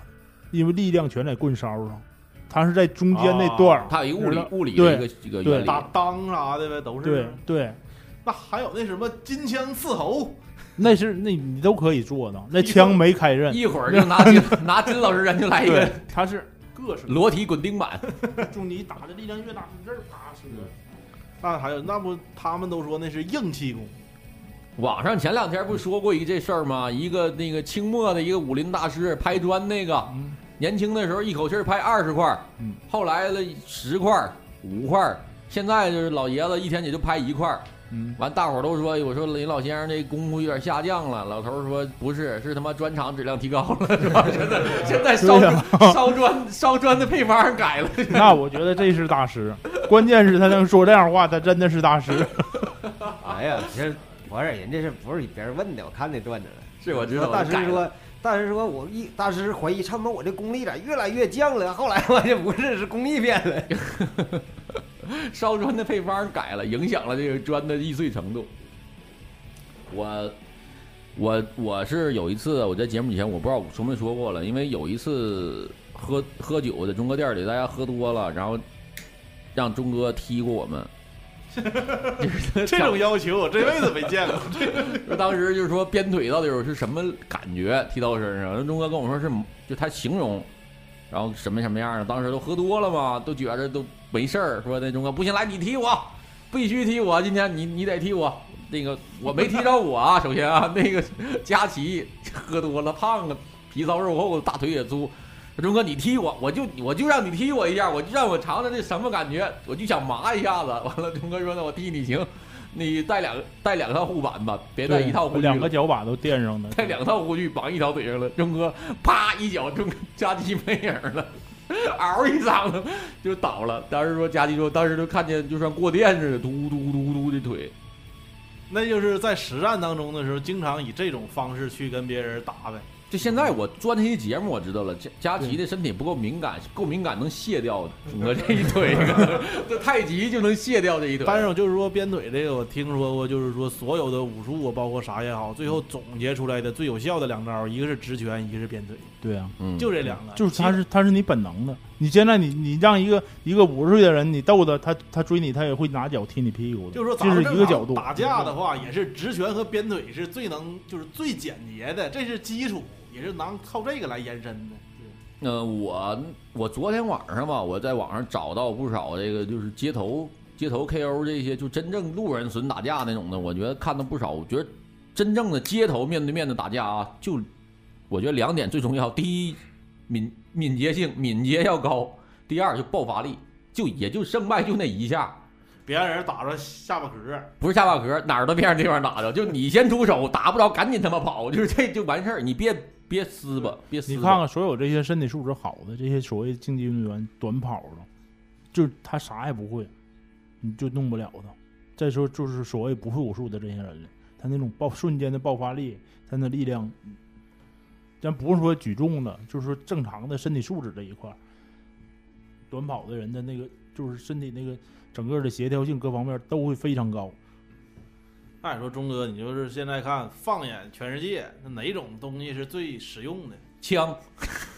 因为力量全在棍梢上，他是在中间那段儿。它有一个物理物理的一个一个对原理。打裆啥的呗，都是。对对，那还有那什么金枪刺喉，那是那你都可以做的，那枪没开刃。一会儿就拿金 *laughs* 拿金老师人就来一对个，他是各式裸体滚钉板。*laughs* 就你打的力量越大，这儿打是的。那还有那不他们都说那是硬气功，网上前两天不是说过一这事儿吗？一个那个清末的一个武林大师拍砖那个，嗯年轻的时候一口气儿拍二十块后来了十块儿、五块，现在就是老爷子一天也就拍一块完，大伙儿都说，我说林老先生这功夫有点下降了。老头儿说不是，是他妈砖厂质量提高了，*laughs* 是吧？现在现在烧烧砖烧砖的配方改了。*laughs* 那我觉得这是大师，关键是他能说这样话，他真的是大师。*laughs* 哎呀，这不是人家是不是别人问的？我看那段子了，是我知道。大师说，大师说我一大师怀疑，他妈我这功力咋越来越降了？后来发现不是，是功力变了。*laughs* 烧砖的配方改了，影响了这个砖的易碎程度。我我我是有一次我在节目以前我不知道我说没说过了，因为有一次喝喝酒在钟哥店里，大家喝多了，然后让钟哥踢过我们。*laughs* 就是这种要求我这辈子没见过。*laughs* 说当时就是说鞭腿到底是什么感觉，踢到我身上。钟哥跟我说是，就他形容，然后什么什么样的，当时都喝多了嘛，都觉着都没事儿。说那钟哥不行，来你踢我，必须踢我，今天你你得踢我。那个我没踢着我啊，首先啊，那个 *laughs* 佳琪喝多了，胖了，皮糙肉厚，大腿也粗。钟哥，你踢我，我就我就让你踢我一下，我就让我尝尝这什么感觉，我就想麻一下子。完了，钟哥说：“那我踢你行，你带两 *laughs* 带两套护板吧，别带一套护具。两个脚把都垫上的，带两套护具绑一条腿上了。钟哥 *laughs* 啪一脚，钟佳琪没影了，*laughs* 嗷一嗓子就倒了。当时说佳琪说，当时就看见就像过电似的，嘟嘟嘟嘟的腿。那就是在实战当中的时候，经常以这种方式去跟别人打呗。就现在我做那些节目，我知道了，佳佳琪的身体不够敏感，够敏感能卸掉整个这一腿，*laughs* *laughs* 这太极就能卸掉这一腿。但是就是说鞭腿这个，我听说过，就是说所有的武术啊，包括啥也好，最后总结出来的最有效的两招，一个是直拳，一个是鞭腿，对啊，嗯，就这两个。就是他是他是你本能的。你现在你你让一个一个五十岁的人你逗他，他他追你，他也会拿脚踢你屁股的。就是说，这是一个角度。打架的话，也是直拳和鞭腿是最能，就是最简洁的，这是基础，也是能靠这个来延伸的。呃，我我昨天晚上吧，我在网上找到不少这个就是街头街头 KO 这些就真正路人损打架那种的，我觉得看到不少。我觉得真正的街头面对面的打架啊，就我觉得两点最重要：第一，敏敏捷性，敏捷要高；第二，就爆发力，就也就胜败就那一下，别让人打着下巴壳，不是下巴壳，哪儿都别让对方打着，就你先出手，打不着赶紧他妈跑，就是这就完事儿，你别别撕吧，别撕。你看看所有这些身体素质好的这些所谓竞技运动员，短跑的，就是他啥也不会，你就弄不了他。再说就是所谓不会武术的这些人了，他那种爆瞬间的爆发力，他那力量，咱不是说举重的，就是说正常的身体素质这一块儿，短跑的人的那个就是身体那个整个的协调性各方面都会非常高。那你说钟哥，你就是现在看放眼全世界，那哪种东西是最实用的？枪，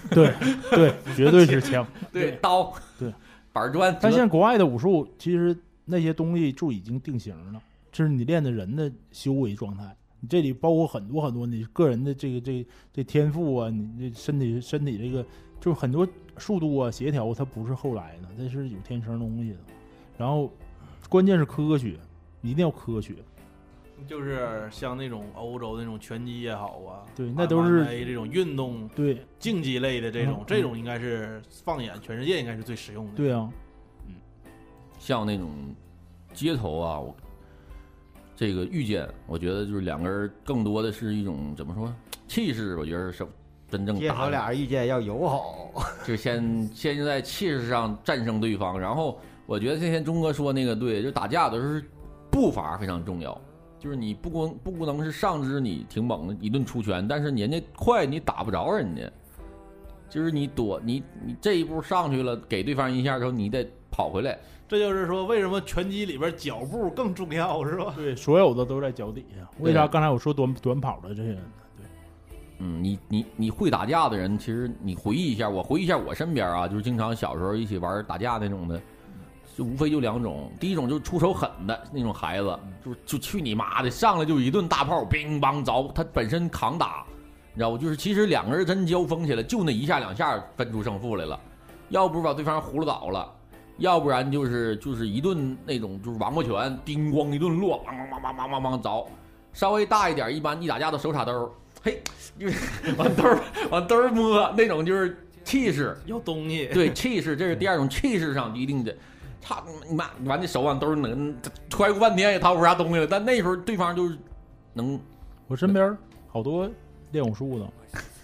对对，绝对是枪。*laughs* 对刀，对板砖，但现在国外的武术，其实那些东西就已经定型了，这是你练的人的修为状态。你这里包括很多很多你个人的这个这这天赋啊，你这身体身体这个就是很多速度啊协调，它不是后来的，这是有天生东西的。然后关键是科学，一定要科学。就是像那种欧洲那种拳击也好啊，对，那都是这种运动对竞技类的这种嗯，这种应该是放眼全世界应该是最实用的。对啊，像那种街头啊，我这个遇见，我觉得就是两个人更多的是一种怎么说气势，我觉得是真正打的，俩人遇见要友好，*laughs* 就先先在气势上战胜对方。然后我觉得那天钟哥说那个对，就打架的时候步伐非常重要，就是你不光不能是上肢你挺猛的一顿出拳，但是人家快你打不着人家，就是你躲你你这一步上去了，给对方一下之后，你得跑回来。这就是说为什么拳击里边脚步更重要，是吧？对，所有的都在脚底下。为啥刚才我说短短跑的这些人？对嗯，你你你会打架的人，其实你回忆一下，我回忆一下我身边啊，就是经常小时候一起玩打架那种的，就无非就两种，第一种就是出手狠的那种孩子，就就去你妈的，上来就一顿大炮，乒乓着，他本身扛打，你知道不？就是其实两个人真交锋起来，就那一下两下分出胜负来了，要不把对方葫芦倒了。要不然就是就是一顿那种就是王八拳，叮咣一顿落，梆梆梆梆梆梆梆着。稍微大一点，一般一打架都手插兜儿，嘿，*laughs* 往兜儿往兜儿摸，那种就是气势。要东西，对气势，这是第二种气势上一定的。操你妈！完这手往兜儿能揣过半天也掏不出啥东西来，但那时候对方就是能我身边好多练武术的，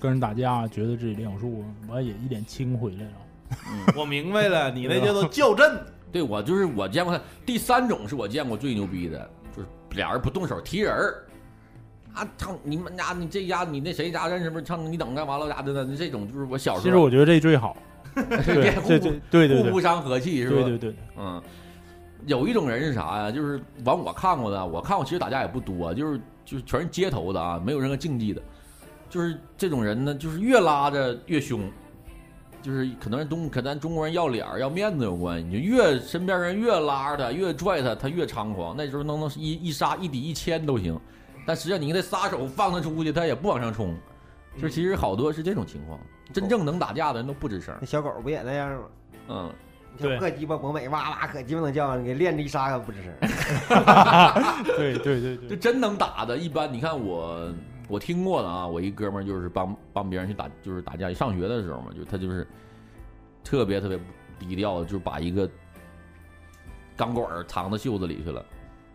跟人打架，觉得自己练武术，完也一脸青回来了。*laughs* 我明白了，你那叫做校正。对我就是我见过他。第三种是我见过最牛逼的，就是俩人不动手踢人儿，啊唱你们家你这家你那谁家认识不是唱你等干完了咋的呢？这种就是我小时候其实我觉得这最好，*laughs* 对对对对互不伤和气是吧？对对对，嗯，有一种人是啥呀？就是完我看过的，我看过，其实打架也不多，就是就是全是街头的啊，没有任何竞技的。就是这种人呢，就是越拉着越凶，就是可能中可咱中国人要脸儿要面子有关系。你就越身边人越拉着他，越拽他，他越猖狂。那时候能能一一杀一抵一千都行，但实际上你给他撒手放他出去，他也不往上冲。就是其实好多是这种情况，真正能打架的人都不吱声。那小狗不也那样吗？嗯，对你像破鸡巴博美，哇哇可鸡巴能叫，你给练这一杀可不吱声。*laughs* 对对对对，就真能打的，一般你看我我听过的啊，我一哥们儿就是帮帮别人去打，就是打架。上学的时候嘛，就他就是特别特别低调，就是把一个钢管儿藏到袖子里去了。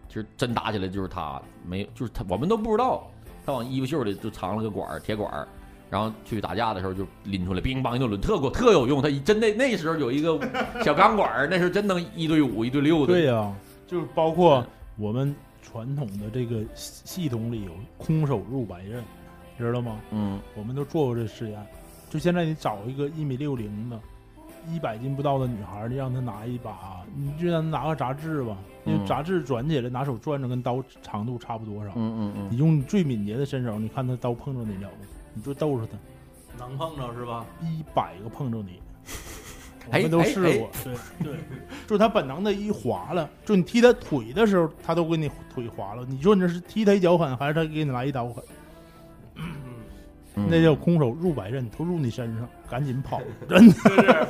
其实真打起来就是他，没就是他，我们都不知道，他往衣服袖里就藏了个管儿，铁管儿。然后去打架的时候就拎出来，乒乓一顿抡，特过特有用。他真的那时候有一个小钢管儿，那时候真能一对五、一对六的。对呀、就是包括我们传统的这个系系统里有空手入白刃，知道吗？嗯我们都做过这实验。就现在你找一个一米六零的、一百斤不到的女孩，你让她拿一把，你就让她拿个杂志吧，因为嗯杂志转起来，拿手转着跟刀长度差不多少。嗯嗯你用你最敏捷的身手，你看她刀碰着你了不？你就逗着她，能碰着是吧？一百个碰着你。*laughs* 我哎们都试过，对对，*laughs* 就是他本能的一滑了，就你踢他腿的时候，他都给你腿滑了。你说你这是踢他一脚狠，还是他给你来一刀狠？嗯，那叫空手入白刃，都入你身上，赶紧跑，真的。就是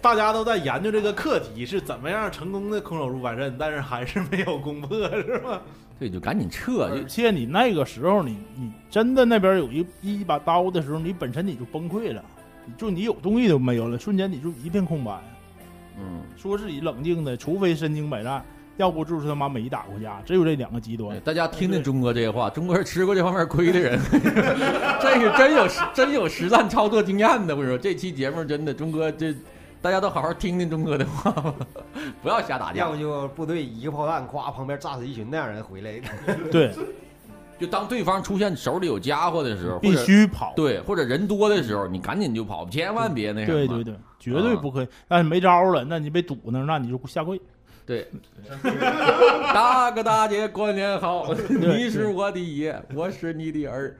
大家都在研究这个课题是怎么样成功的空手入白刃，但是还是没有攻破，是吧？对，就赶紧撤，就而且你那个时候，你你真的那边有一一把刀的时候，你本身你就崩溃了，你就你有东西都没有了，瞬间你就一片空白。嗯。说自己冷静的，除非身经百战，要不就是他妈没打过架，只有这两个极端对。大家听听钟哥这些话，钟哥是吃过这方面亏的人，*laughs* 这是真有实真有实战操作经验的。我跟你说，这期节目真的，钟哥这大家都好好听听钟哥的话吧，*laughs* 不要瞎打架要不，就部队一个炮弹，咵旁边炸死一群那样人回来的。对，就当对方出现手里有家伙的时候，必须跑。对，或者人多的时候，你赶紧就跑，千万别那什么。对对对，绝对不可以。但是没招了，那你被堵那，那你就下跪。对，大哥大姐过年好，*laughs* 你是我的爷，我是你的儿。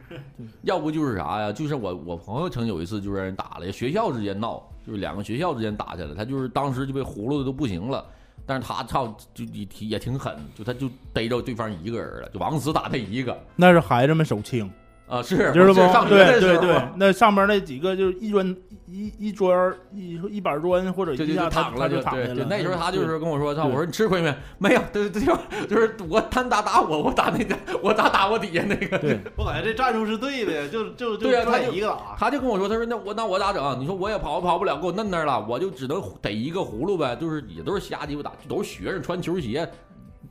要不就是啥呀？就是我我朋友曾有一次就让人打了，学校之间闹，就是两个学校之间打起来，他就是当时就被葫芦的都不行了。但是他操，就也挺也挺狠，就他就逮着对方一个人了，就往死打他一个。那是孩子们手轻，啊！是知道不？是上学对的时候对对，那上面那几个就是一砖一一砖儿一一板砖或者就就躺了，就，躺下了。就那时候他就是跟我说：“操，我说你吃亏没？没有，对对对，就是我他打打我，我打那个，我打打我底下那个。”对，*laughs* 我感觉这战术是对的，就就就对啊他一个打。他就跟我说，他说那我那我咋整？你说我也跑跑不了，给我摁那儿了，我就只能逮一个葫芦呗，就是也都是瞎鸡巴打，都是学生穿球鞋，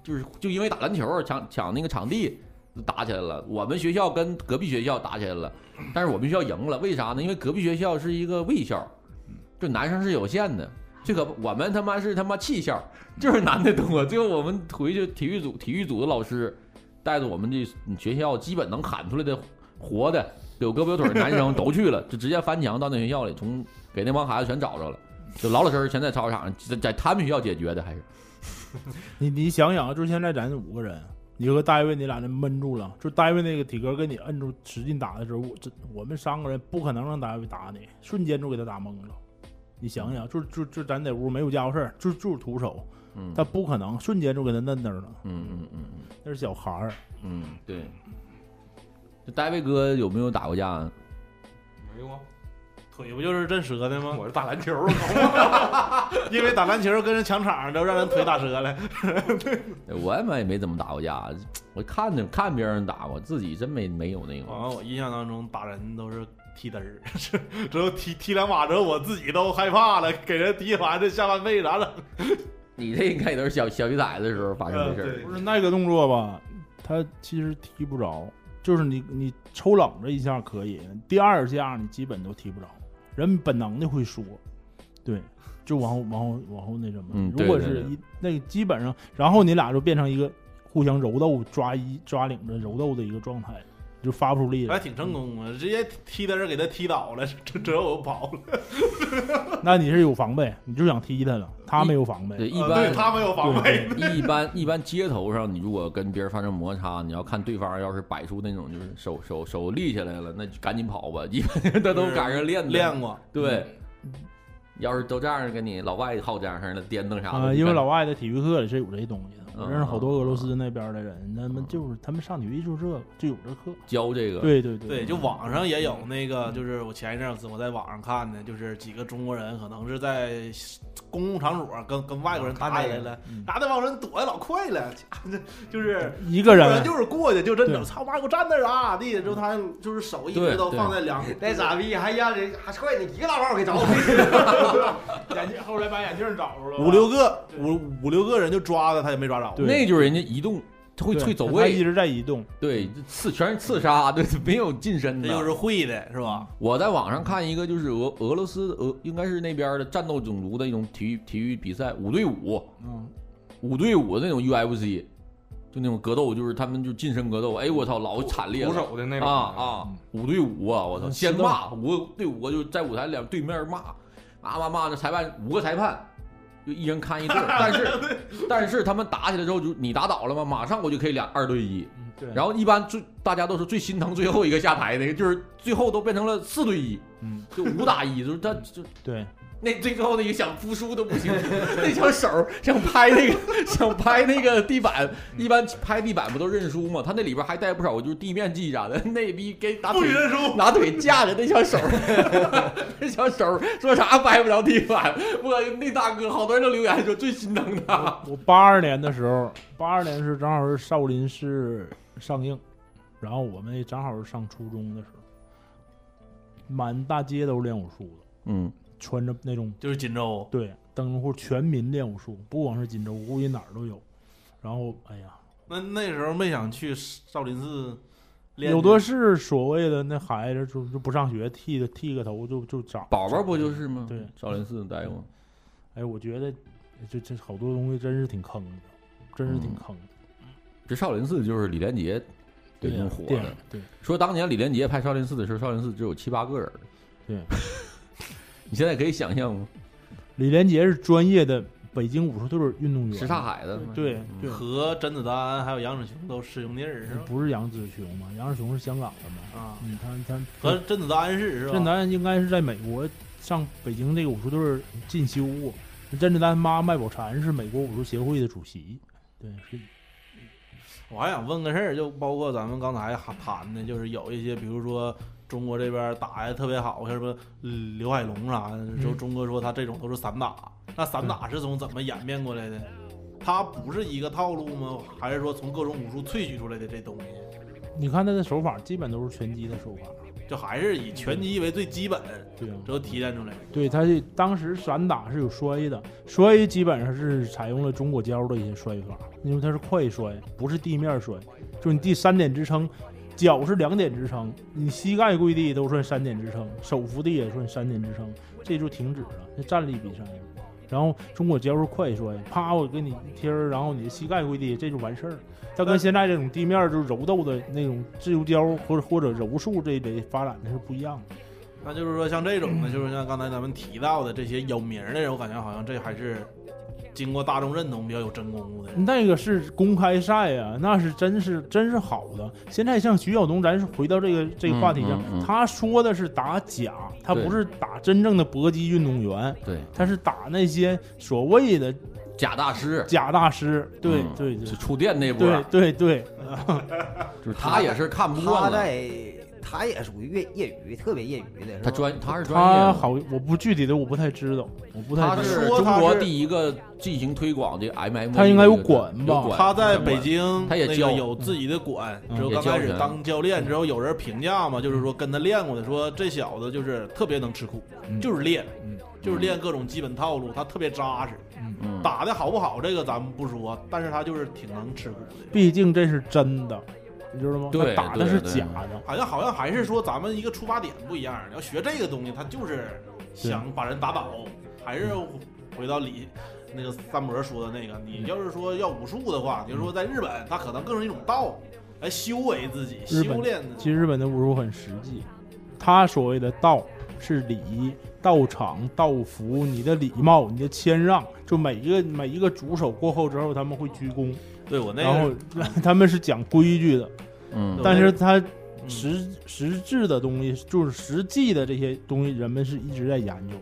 就是就因为打篮球抢抢那个场地打起来了。我们学校跟隔壁学校打起来了，但是我们学校赢了，为啥呢？因为隔壁学校是一个卫校，就男生是有限的。这个我们他妈是他妈气校，*laughs* 就是男的多。最后我们回去体育组体育组的老师带着我们这学校基本能喊出来的活的有胳膊有腿的男生都去了，就直接翻墙到那学校里，从给那帮孩子全找着了，就老老实实全在操场上，在在他们学校解决的，还是 *laughs* 你你想想，就是现在咱五个人，你和大卫你俩人闷住了，就大卫那个体格跟你摁住使劲打的时候，我这我们三个人不可能让大卫打你，瞬间就给他打懵了。你想想，就就就咱在屋没有家伙事儿，就就是徒手，嗯他不可能瞬间就给他摁那儿了，嗯嗯嗯那是小孩儿。嗯嗯，对。这大卫哥有没有打过架啊？没有啊，腿不就是震折的吗？我是打篮球，*laughs* 因为打篮球跟人抢场都让人腿打折了。*laughs* 我他妈也没怎么打过架，我看着看别人打我，自己真没没有那个。好像我印象当中打人都是踢嘚儿，之后踢踢两把之后，我自己都害怕了，给人踢完这下半辈咋整？*laughs* 你这应该也都是小小鱼崽子的时候发生的事儿。呃不是那个动作吧，他其实踢不着，就是你你抽冷这一下可以，第二下你基本都踢不着，人本能的会说，对，就往后 *laughs* 往后往后那什么。嗯如果对对对是一那个基本上，然后你俩就变成一个互相揉斗、抓一抓领着揉斗的一个状态。就发不出力还。挺成功啊，直接踢在这给他踢倒了，这之后我就跑了。*laughs* 那你是有防备，你就想踢他了，他没有防备。对，一啊般对他没有防备，一般 *laughs* 一般街头上，你如果跟别人发生摩擦，你要看对方要是摆出那种就是手手手立起来了，那就赶紧跑吧。一般 *laughs* 他都赶上练练过。对，要是都这样跟你老外好这样似的颠蹬啥啊、的，因为老外的体育课里是有这些东西的。我认识好多俄罗嗯斯那边的人，他们就是他们上体育就这个就有这课。教这个，对对对对，就网上也有那个，就是我前一阵子我在网上看的，就是几个中国人可能是在公共场所跟跟外国人打起来了，嗯。然后那帮人躲的老快了，*laughs* 就是一个人。就是过去就真的对。操妈给我站那儿啊地，之后他就是手一直都放在两 *laughs* 那傻逼还让人还踹你一个大包给着了，*laughs* 眼镜，后来把眼镜找着了。五六个五五六个人就抓的他也没抓着，对那就是人家移动，他会对会走位，他一直在移动。对，刺全是刺杀，对，没有近身的。这就是会的是吧？我在网上看一个，就是俄俄罗斯俄应该是那边的战斗种族的一种体育体育比赛，五对五，嗯，五对五的那种 UFC，就那种格斗，就是他们就近身格斗。哎，我操，老惨烈徒了手的那种啊啊！五对五啊，我操，嗯先骂五个对五个，就在舞台两对面骂，骂骂骂，那裁判五个裁判。就一人看一 *laughs* 对，但是但是他们打起来之后，就你打倒了吗？马上我就可以两二对一。嗯对。然后一般最大家都是最心疼最后一个下台那个，就是最后都变成了四对一，嗯，就五打一，就是他就对，那最后那个想服输都不行，*laughs* 那小手想拍那个想拍那个地板，一般拍地板不都认输吗？他那里边还带不少就是地面技啥的，那逼给拿腿认输，拿腿架着那小手，*laughs* 那小手说啥掰不着地板。我那大哥好多人都留言说最心疼他。我八二年的时候，八二年是正好是少林寺上映，然后我们也正好是上初中的时候，满大街都是练武术的，嗯，穿着那种就是锦州，对灯笼户全民练武术，不光是锦州，估计哪儿都有。然后，哎呀，那那时候没想去少林寺练，有的是所谓的那孩子就就不上学，剃个剃个头就就长宝宝不就是吗？对，少林寺待过。哎，我觉得这这好多东西真是挺坑的，真是挺嗯坑的。这少林寺就是李连杰给对弄火的电影。对，说当年李连杰拍少林寺的时候，少林寺只有七八个人。对，你现在可以想象吗？李连杰是专业的北京武术队运动员，什刹海的，对和甄子丹还有杨紫琼都师兄弟儿是吧？不是杨紫琼吗？杨紫琼是香港的吗？啊，嗯，他他和甄子丹是是吧？甄子丹应该是在美国上北京这个武术队进修过。甄子丹妈麦宝婵是美国武术协会的主席，对，是我还想问个事儿，就包括咱们刚才还谈的，就是有一些，比如说中国这边打的特别好，像什么呃刘海龙啥的，就嗯钟哥说他这种都是散打。那散打是从怎么演变过来的？它不是一个套路吗？还是说从各种武术萃取出来的这东西？你看他的手法基本都是拳击的手法，就还是以拳击为最基本，对啊，之后提炼出来的。对，他是当时散打是有摔的，摔基本上是采用了中国跤的一些摔法，因为它是快摔，不是地面摔，就是你第三点支撑，脚是两点支撑，你膝盖跪地都算三点支撑，手扶地也算三点支撑，这就停止了，那站立比赛。然后中国胶是快摔，啪我给你一贴儿，然后你的膝盖跪地，这就完事儿。它跟现在这种地面就是柔斗的那种自由胶或者或者柔术这一类发展的是不一样的。那就是说，像这种呢，就是像刚才咱们提到的这些有名的人，我感觉好像这还是经过大众认同、比较有真功夫的。那个是公开赛啊，那是真是真是好的。现在像徐晓东，咱是回到这个这个话题上，嗯嗯嗯他说的是打假，他不是打真正的搏击运动员，对，他是打那些所谓的假大师，假大师。对、嗯对对是触电那波，对对对，*laughs* 就是他也是看不他惯了。在他也属于业业余，特别业余的，他专他是专业好，我不具体的我不太知道，我不太他知道。是中国第一个进行推广的 MMA，他应该有的馆吧？他在北京，他也教那个有自己的馆，嗯之后也教刚开始当教练之后，有人评价嘛，就是说跟他练过的，说这小子就是特别能吃苦，嗯。就是练，嗯。就是练各种基本套路，他特别扎实。嗯，打的好不好，这个咱们不说，但是他就是挺能吃苦的。毕竟这是真的，你知道吗？对他打的是假的。好像好像还是说咱们一个出发点不一样，你要学这个东西，他就是想把人打倒，还是回到李那个三伯说的那个，你要是说要武术的话，就是说在日本，他可能更是一种道。来修为自己，日本修炼自己。其实日本的武术很实际，他所谓的道是礼、道场、道服，你的礼貌、你的谦让，就每一个每一个主手过后之后，他们会鞠躬，对我那然后 *laughs* 他们是讲规矩的，嗯但是他嗯实实质的东西，就是实际的这些东西，人们是一直在研究的。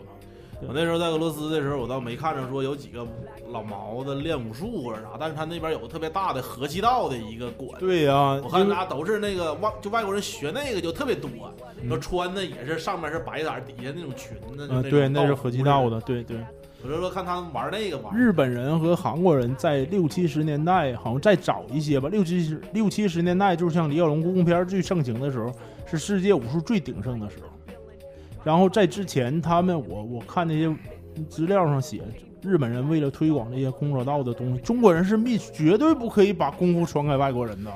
我那时候在俄罗斯的时候，我倒没看着说有几个老毛子练武术或者啥，但是他那边有个特别大的和气道的一个馆。对呀、我看因为大家都是那个外，就外国人学那个就特别多，嗯说穿的也是上面是白色，底下那种裙子，就啊，对，那是和气道的。的，对对。我就说看他们玩那个玩，日本人和韩国人在六七十年代，好像再早一些吧，六七十六七十年代，就是像李小龙故宫片最盛行的时候，是世界武术最鼎盛的时候。然后在之前，他们我我看那些资料上写，日本人为了推广这些空手道的东西，中国人是密绝对不可以把功夫传给外国人的，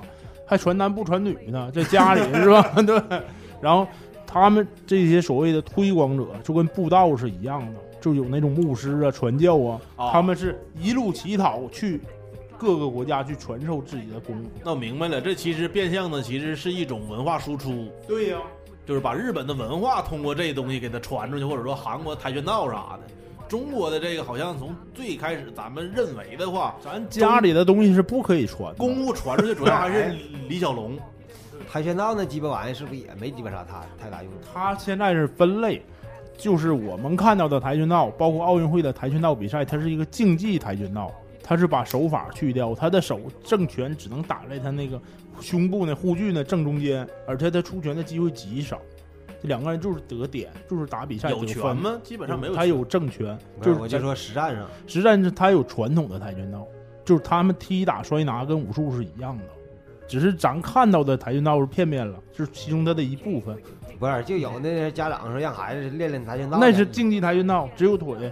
还传男不传女呢，在家里是吧？对。*laughs* 然后他们这些所谓的推广者，就跟布道是一样的，就有那种牧师啊、传教啊，啊他们是一路乞讨去各个国家去传授自己的功夫。那我明白了，这其实变相的其实是一种文化输出，对呀、就是把日本的文化通过这东西给它传出去，或者说韩国跆拳道啥的。中国的这个好像从最开始咱们认为的话，咱家里的东西是不可以传的。功夫传出去主要还是李小龙。*laughs* 跆拳道那鸡巴玩意儿是不是也没鸡巴啥太太大用？它现在是分类，就是我们看到的跆拳道，包括奥运会的跆拳道比赛，它是一个竞技跆拳道，它是把手法去掉，他的手正拳只能打在他那个胸部那护具那正中间，而且他出拳的机会极少。这两个人就是得点，就是打比赛有。拳吗？基本上没有。他有正拳，就是我就说实战上，实战是他有传统的跆拳道，就是他们踢打摔拿跟武术是一样的，只是咱看到的跆拳道是片面了，是其中它的一部分。不是就有那家长说让孩子练练跆拳道，那是竞技跆拳道，只有腿，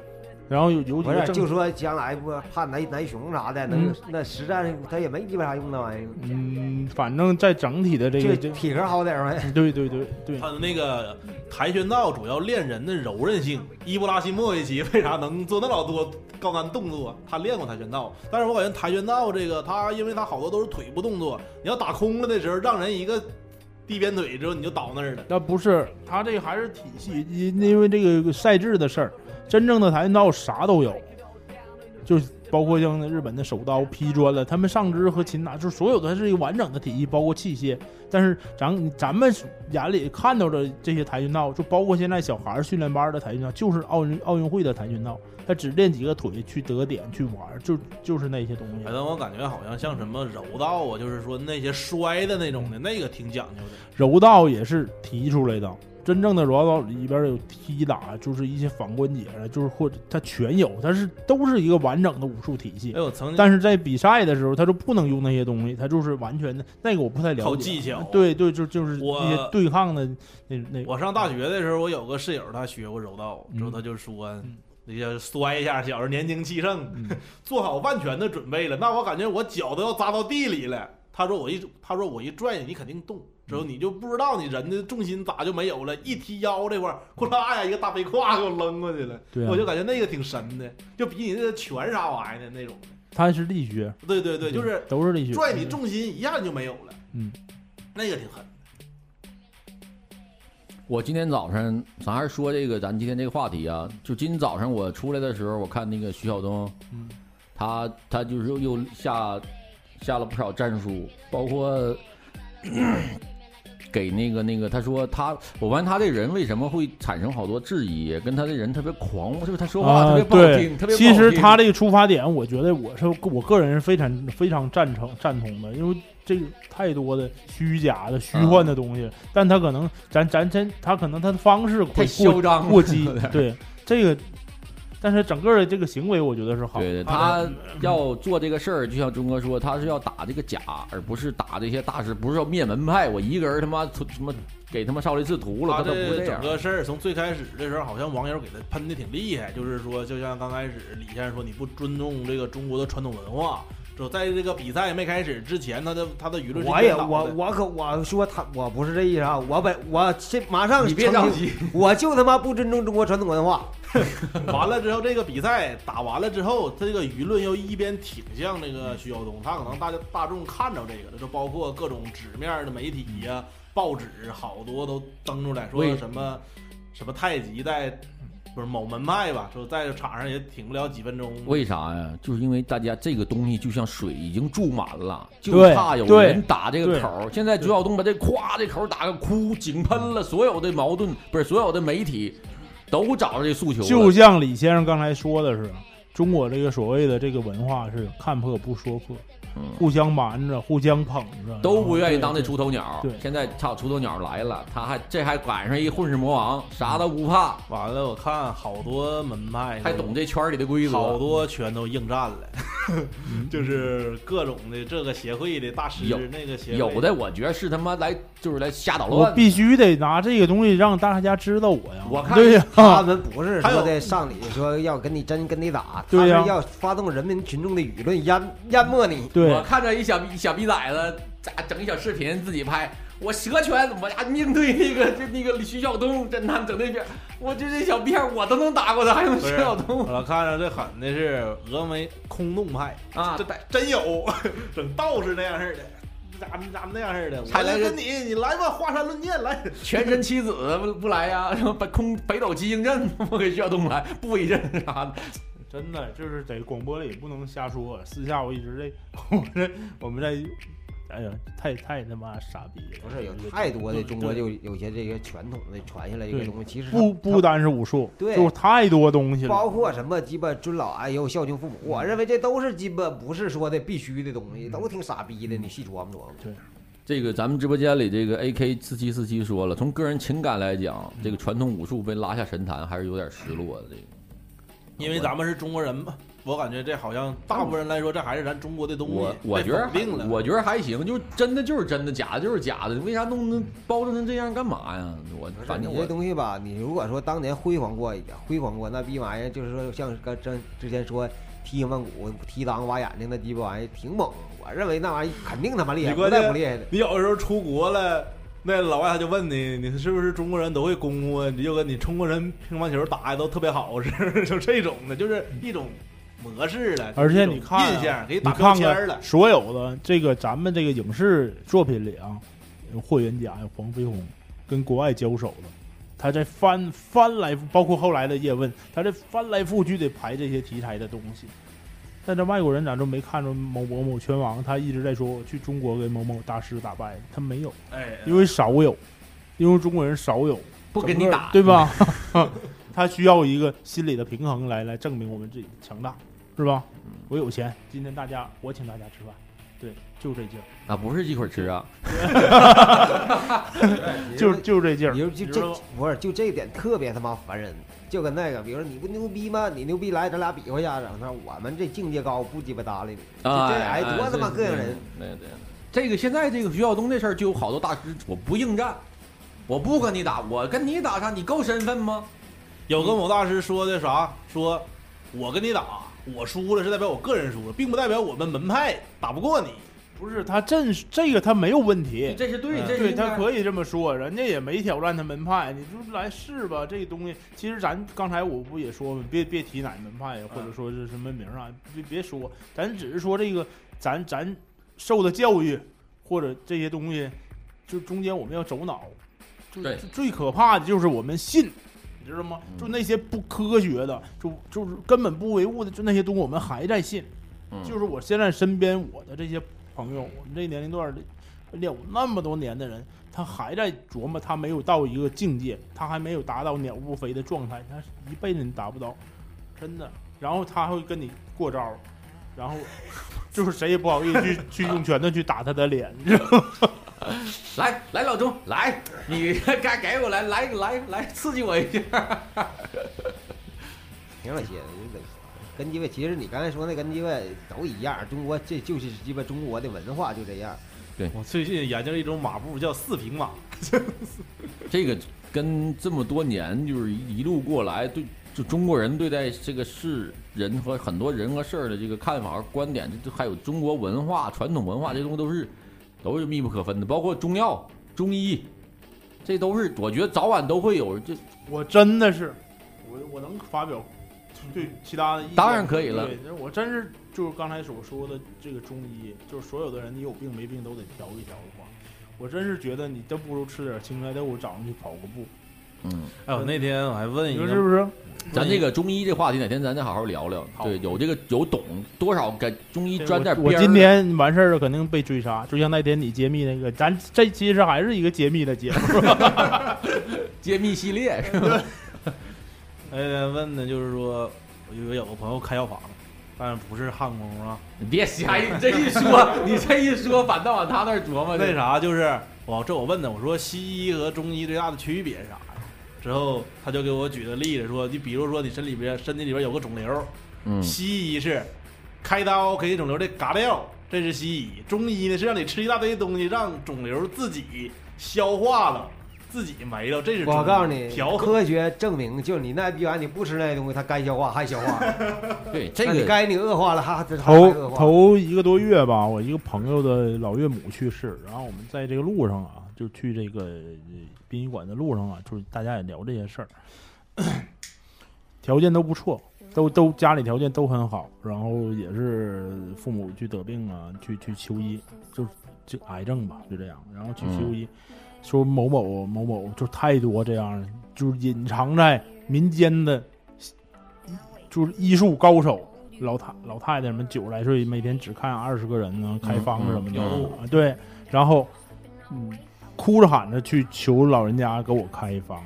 然后有有几不是就说将来不怕南南雄啥的，能、嗯那实战他也没鸡巴啥用那玩意儿，嗯，反正在整体的这个这就，体格好点儿呗。对对对对，他的那个跆拳道主要练人的柔韧性。伊布拉希莫维奇为啥能做那老多高难动作？他练过跆拳道，但是我感觉跆拳道这个，他因为他好多都是腿部动作，你要打空了的时候，让人一个地鞭腿之后你就倒那儿了。那不是他这个还是体系，因因为这个赛制的事儿，真正的跆拳道啥都有，就包括像那日本的手刀、劈砖了，他们上肢和擒拿，就所有的是一个完整的体系，包括器械。但是咱咱们眼里看到的这些跆拳道，就包括现在小孩儿训练班的跆拳道，就是奥运奥运会的跆拳道，他只练几个腿去得点去玩，就就是那些东西反。正我感觉好像像什么柔道啊，就是说那些摔的那种的，那个挺讲究的。柔道也是提出来的，真正的柔道里边有踢打，就是一些反关节的，就是或者它全有，它是都是一个完整的武术体系哎，。我曾经但是在比赛的时候，他就不能用那些东西，他就是完全的那个我不太了解。靠技巧对对，就就是一些对抗的那那我上大学的时候，我有个室友，他学过柔道，嗯之后他就说，那叫摔一下，小时候年轻气盛，嗯 *laughs* 做好万全的准备了。那我感觉我脚都要扎到地里了。他说我一，他说我一拽你，你肯定动。之后你就不知道你人的重心咋就没有了，一踢腰这块儿，呼啦呀，一个大背胯给我扔过去了。对啊我就感觉那个挺神的，就比你那个拳啥玩意儿的那种。他是力学，对对对，就是都是力学。拽你重心一下就没有了。嗯，那个挺狠。我今天早上，咱还是说这个咱今天这个话题啊，就今天早上我出来的时候，我看那个徐晓东，嗯他他就是又又下下了不少战术，包括给那个那个，他说他，我发现他这人为什么会产生好多质疑，跟他这人特别狂，就是？他说话特啊，别不好对听，特别不其实他这个出发点，我觉得我是我个人是非常非常赞成赞同的，因为这个太多的虚假的、虚幻的东西，但他可能咱咱真他可能他的方式太嚣张过激，对这个，但是整个的这个行为，我觉得是好。对对，他要做这个事儿，就像钟哥说，他是要打这个假，而不是打这些大师，不是要灭门派。我一个人他妈什么给他妈少林寺屠了，他他都不这整这样。个事儿从最开始的时候，好像网友给他喷的挺厉害，就是说，就像刚开始李先生说，你不尊重这个中国的传统文化，就在这个比赛没开始之前，他的他的舆论是我也我我可我说他我不是这意思啊，我本我这马上你别，着急，我就他妈不尊重中国传统文化。*laughs* 完了之后，这个比赛打完了之后，他这个舆论又一边挺向那个徐晓东，他可能大家大众看着这个了，就包括各种纸面的媒体呀、报纸，好多都登出来说什么什么太极在不是某门派吧，说在这场上也挺不了几分钟。为啥呀？就是因为大家这个东西就像水已经注满了，就对怕有人打这个口。现在朱晓东把这咵这口打个哭，井喷了，所有的矛盾不是所有的媒体都找着这诉求。就像李先生刚才说的是，中国这个所谓的这个文化是看破不说破，嗯互相瞒着，互相捧着，都不愿意当那出头鸟。对现在操出头鸟来了，他还这还赶上一混世魔王，啥都不怕，完了，我看好多门派还懂这圈里的规则。好多全都应战了，*laughs* 就是各种的这个协会的大师有，那个协会有的我觉得是他妈来就是来瞎捣乱我。必须得拿这个东西让大家知道我呀。我看对呀、他们不是还有说的上你说要跟你真跟你打，*laughs* 对呀他是要发动人民群众的舆论淹淹没你。对我看着一小逼小逼崽子咋整一小视频自己拍，我蛇拳我家应对那个就那个徐晓东侦探整那边，我就这小辫儿我都能打过他，还用徐晓东我看着最狠的是峨眉空洞派，啊这？真有，*laughs* 整道士那样式的。咋咋那样似的？还来跟你，你来吧，华山论剑来。全身七子不不来呀？什么北空北斗七星阵我给徐晓东来，布一阵啥的。真的就是在广播里不能瞎说，私下我一直在我这我们在，哎呀，太太他妈傻逼了！不是有太多的中国就有些这些传统的传下来一个东西，其实不不单是武术，对就是太多东西了，包括什么鸡巴尊老爱幼、孝敬父母，我认为这都是鸡巴不是说的必须的东西，都挺傻逼的。你细琢磨琢磨。对这个咱们直播间里这个 AK 四七四七说了，从个人情感来讲，这个传统武术被拉下神坛还是有点失落的。这个，因为咱们是中国人嘛，我感觉这好像大部分人来说，这还是咱中国的东西。我我觉得否定了，我觉得还行，就真的就是真的，假的就是假的，为啥弄那包装成这样干嘛呀？我反正我东西吧，你如果说当年辉煌过一点，辉煌过那逼玩意儿，就是说像刚之之前说踢曼谷、踢裆、挖眼睛那鸡巴玩意儿挺猛，我认为那玩意儿肯定他妈厉害，不你关键带不厉害的。你有的时候出国了，那老外他就问你，你是不是中国人都会功夫啊？你就跟你中国人乒乓球打的都特别好似的，*laughs* 就这种的，就是一种模式了。而且你看啊印象给打标看签了看。所有的这个咱们这个影视作品里啊，有霍元甲、有黄飞鸿跟国外交手的，他在翻翻来，包括后来的叶问，他在翻来覆去的排这些题材的东西。但这外国人咋就没看着某某某拳王？他一直在说我去中国给某某大师打败，他没有，哎，因为少有，因为中国人少有不跟你打，对吧？*laughs* 他需要一个心理的平衡来来证明我们自己强大，是吧？我有钱，今天大家我请大家吃饭，对，就这劲儿，啊，不是一会儿吃啊，*laughs* 就就这劲儿你。就就这不是就这一点特别他妈烦人，就跟那个，比如说你不牛逼吗？你牛逼来，咱俩比划一下子。他说我们这境界高，不鸡巴搭理你。啊，这哎多他妈膈应人！对对对，这个现在这个徐晓东这事儿就有好多大师，我不应战，我不跟你打，我跟你打上，你够身份吗？有个某大师说的啥？说我跟你打，我输了是代表我个人输了，并不代表我们门派打不过你。不是他这这个他没有问题，这是对，这是对他可以这么说，人家也没挑战他门派，你就来试吧。这个东西其实咱刚才我不也说吗？别别提哪门派，或者说是什么名啊，别别说，咱只是说这个咱咱受的教育或者这些东西，就中间我们要走脑。就最可怕的就是我们信，你知道吗？嗯就那些不科学的，就就是根本不唯物的，就那些东西我们还在信。嗯就是我现在身边我的这些朋友，我们这年龄段儿的有那么多年的人，他还在琢磨，他没有到一个境界，他还没有达到鸟不飞的状态，他一辈子你达不到，真的。然后他会跟你过招儿，然后就是谁也不好意思去 *laughs* 去用拳头去打他的脸，你知道吗？*laughs* 来来老钟来，你该给我来来来来刺激我一下。*laughs* 挺有些的，就得跟鸡巴，其实你刚才说那跟鸡巴都一样，中国这就是鸡巴中国的文化就这样。对我最近研究了一种马步叫四平马，这个跟这么多年就是一一路过来，对就中国人对待这个事人和很多人和事儿的这个看法和观点，这这还有中国文化、传统文化这些东西都是都是密不可分的，包括中药、中医，这都是我觉得早晚都会有这我真的是，我我能发表对其他的意见，当然可以了。对，我真是就是刚才所说的这个中医，就是所有的人你有病没病都得调一调的话，我真是觉得你都不如吃点青菜豆腐，早上去跑个步，嗯。哎，我那天我还问你一个，说是不是？咱这个中医这话题，哪天咱再好好聊聊。好对，有这个有懂多少跟中医沾点我我边儿今天完事儿了，肯定被追杀，就像那天你揭秘那个，咱这其实还是一个揭秘的节目。*laughs* *laughs* 揭秘系列是吧？*laughs* 那天问的就是说，我有个有个朋友开药房，但是不是焊工啊，你别瞎，你这一说，你这一说，反倒往他那儿琢磨那啥？就是我这我问的，我说西医和中医最大的区别是啥呀？之后他就给我举个例子，说你比如说你身里边身体里边有个肿瘤，嗯，西医是开刀给肿瘤这嘎掉，这是西医；中医呢是让你吃一大堆东西，让肿瘤自己消化了，自己没了，这是中医我告诉你，调。科学证明，就是你那逼玩意你不吃那些东西，它该消化还消化，*laughs* 对这你个该你恶化了还还还头恶化。头一个多月吧，我一个朋友的老岳母去世，然后我们在这个路上啊，就去这个呃殡仪馆的路上啊，就是大家也聊这些事儿，条件都不错，都都家里条件都很好，然后也是父母去得病啊，去去求医，就就癌症吧，就这样，然后去求医，说某某某某就太多这样的，就是隐藏在民间的，就是医术高手。老太老太太什么九十来岁，每天只看二十个人呢，开方什么的，对，然后嗯，哭着喊着去求老人家给我开一方，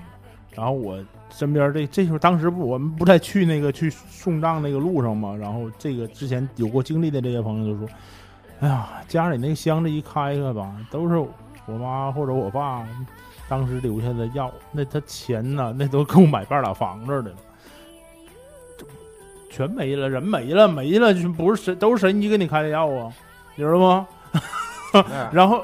然后我身边这这时候当时不我们不在去那个去送葬那个路上嘛，然后这个之前有过经历的这些朋友就说，哎呀，家里那个箱子一开开吧，都是我妈或者我爸当时留下的药，那他钱呢，那都够买半拉房子的了。全没了，人没了，没了，就不是神，都是神医给你开的药啊，你知道吗？*laughs* 然后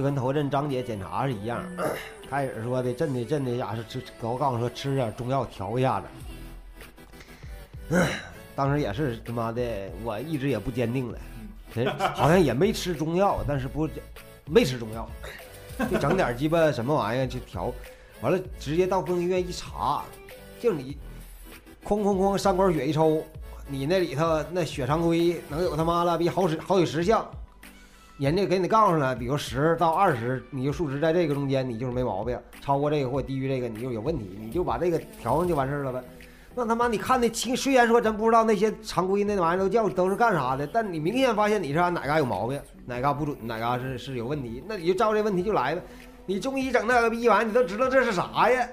就跟头阵张姐检查是一样，*clears throat* 开始说的真的真的呀是吃，给我告诉说吃点中药调一下子。当时也是他妈的，我一直也不坚定了，好像也没吃中药，但是不没吃中药，就整点鸡巴什么玩意儿去调，完了直接到公医院一查，就你哐哐哐三管血一抽，你那里头那血常规能有他妈了逼好几好几十项。人家给你告诉了，比如十到二十，你就数值在这个中间，你就是没毛病；超过这个或低于这个，你就有问题，你就把这个调上就完事儿了呗。那他妈你看那清，虽然说咱不知道那些常规那玩意儿都叫都是干啥的，但你明显发现你是按哪嘎有毛病，哪嘎不准，哪嘎是是有问题，那你就照这问题就来呗。你中医整那个逼玩意儿，你都知道这是啥呀？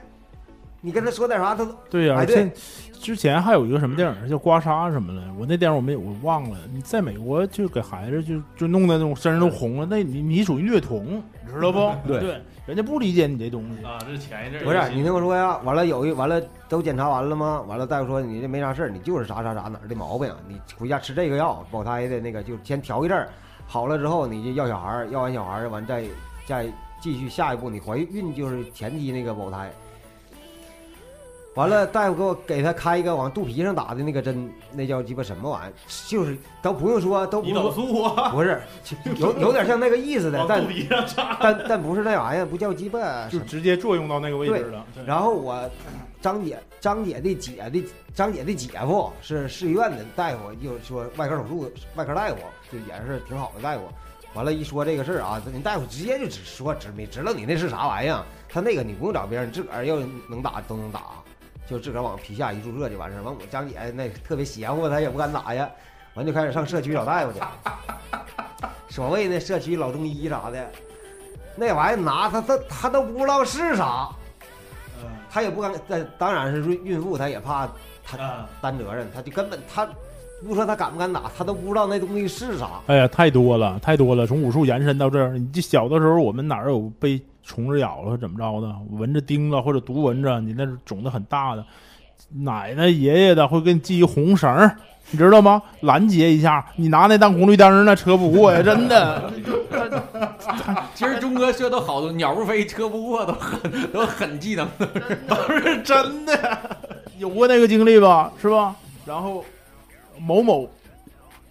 你跟他说点啥，他都对呀、哎对现之前还有一个什么电影叫《刮痧》什么的，我那电影我没有，我忘了。你在美国就给孩子就就弄的那种身上都红了，那你你属于虐童，你知道不？对对，人家不理解你这东西。啊，这是前一阵不是你听我说呀，完了有一完了都检查完了吗？完了大夫说你这没啥事儿，你就是啥啥啥哪儿的毛病，你回家吃这个药保胎的那个就先调一阵儿，好了之后你就要小孩儿，要完小孩儿完再再继续下一步，你怀孕就是前期那个保胎。完了，大夫给我给他开一个往肚皮上打的那个针，那叫鸡巴什么玩意儿？就是都不用说，都不胰岛用说，素啊，*laughs* 不是，有有点像那个意思的，但。但但不是那玩意儿，不叫鸡巴就直接作用到那个位置了。然后我张姐张姐的姐的张姐的姐夫是市医院的大夫，就说外科手术外科大夫，就也是挺好的大夫。完了，一说这个事儿啊，人大夫直接就只说知没知道你那是啥玩意儿，他那个你不用找别人，自个儿要能打都能打，就自个儿往皮下一注射就完事儿。完我张姐那特别邪乎，她也不敢打呀，完就开始上社区找大夫去，*laughs* 所谓那社区老中医啥的，那玩意儿拿他他他都不知道是啥。嗯他也不敢，但当然是孕孕妇，她也怕他啊，担责任，他就根本他不说他敢不敢打，他都不知道那东西是啥。哎呀，太多了，太多了。从武术延伸到这儿，你这小的时候，我们哪儿有被虫子咬了怎么着的，蚊子叮了或者毒蚊子，你那是肿的很大的。奶奶爷爷的会给你系一红绳儿，你知道吗？拦截一下，你拿那当红绿灯那车不过呀，真的。其实钟哥说都好多，鸟不飞，车不过，都很都很技能。*laughs* 都是真的。有过那个经历吧，是吧？然后某某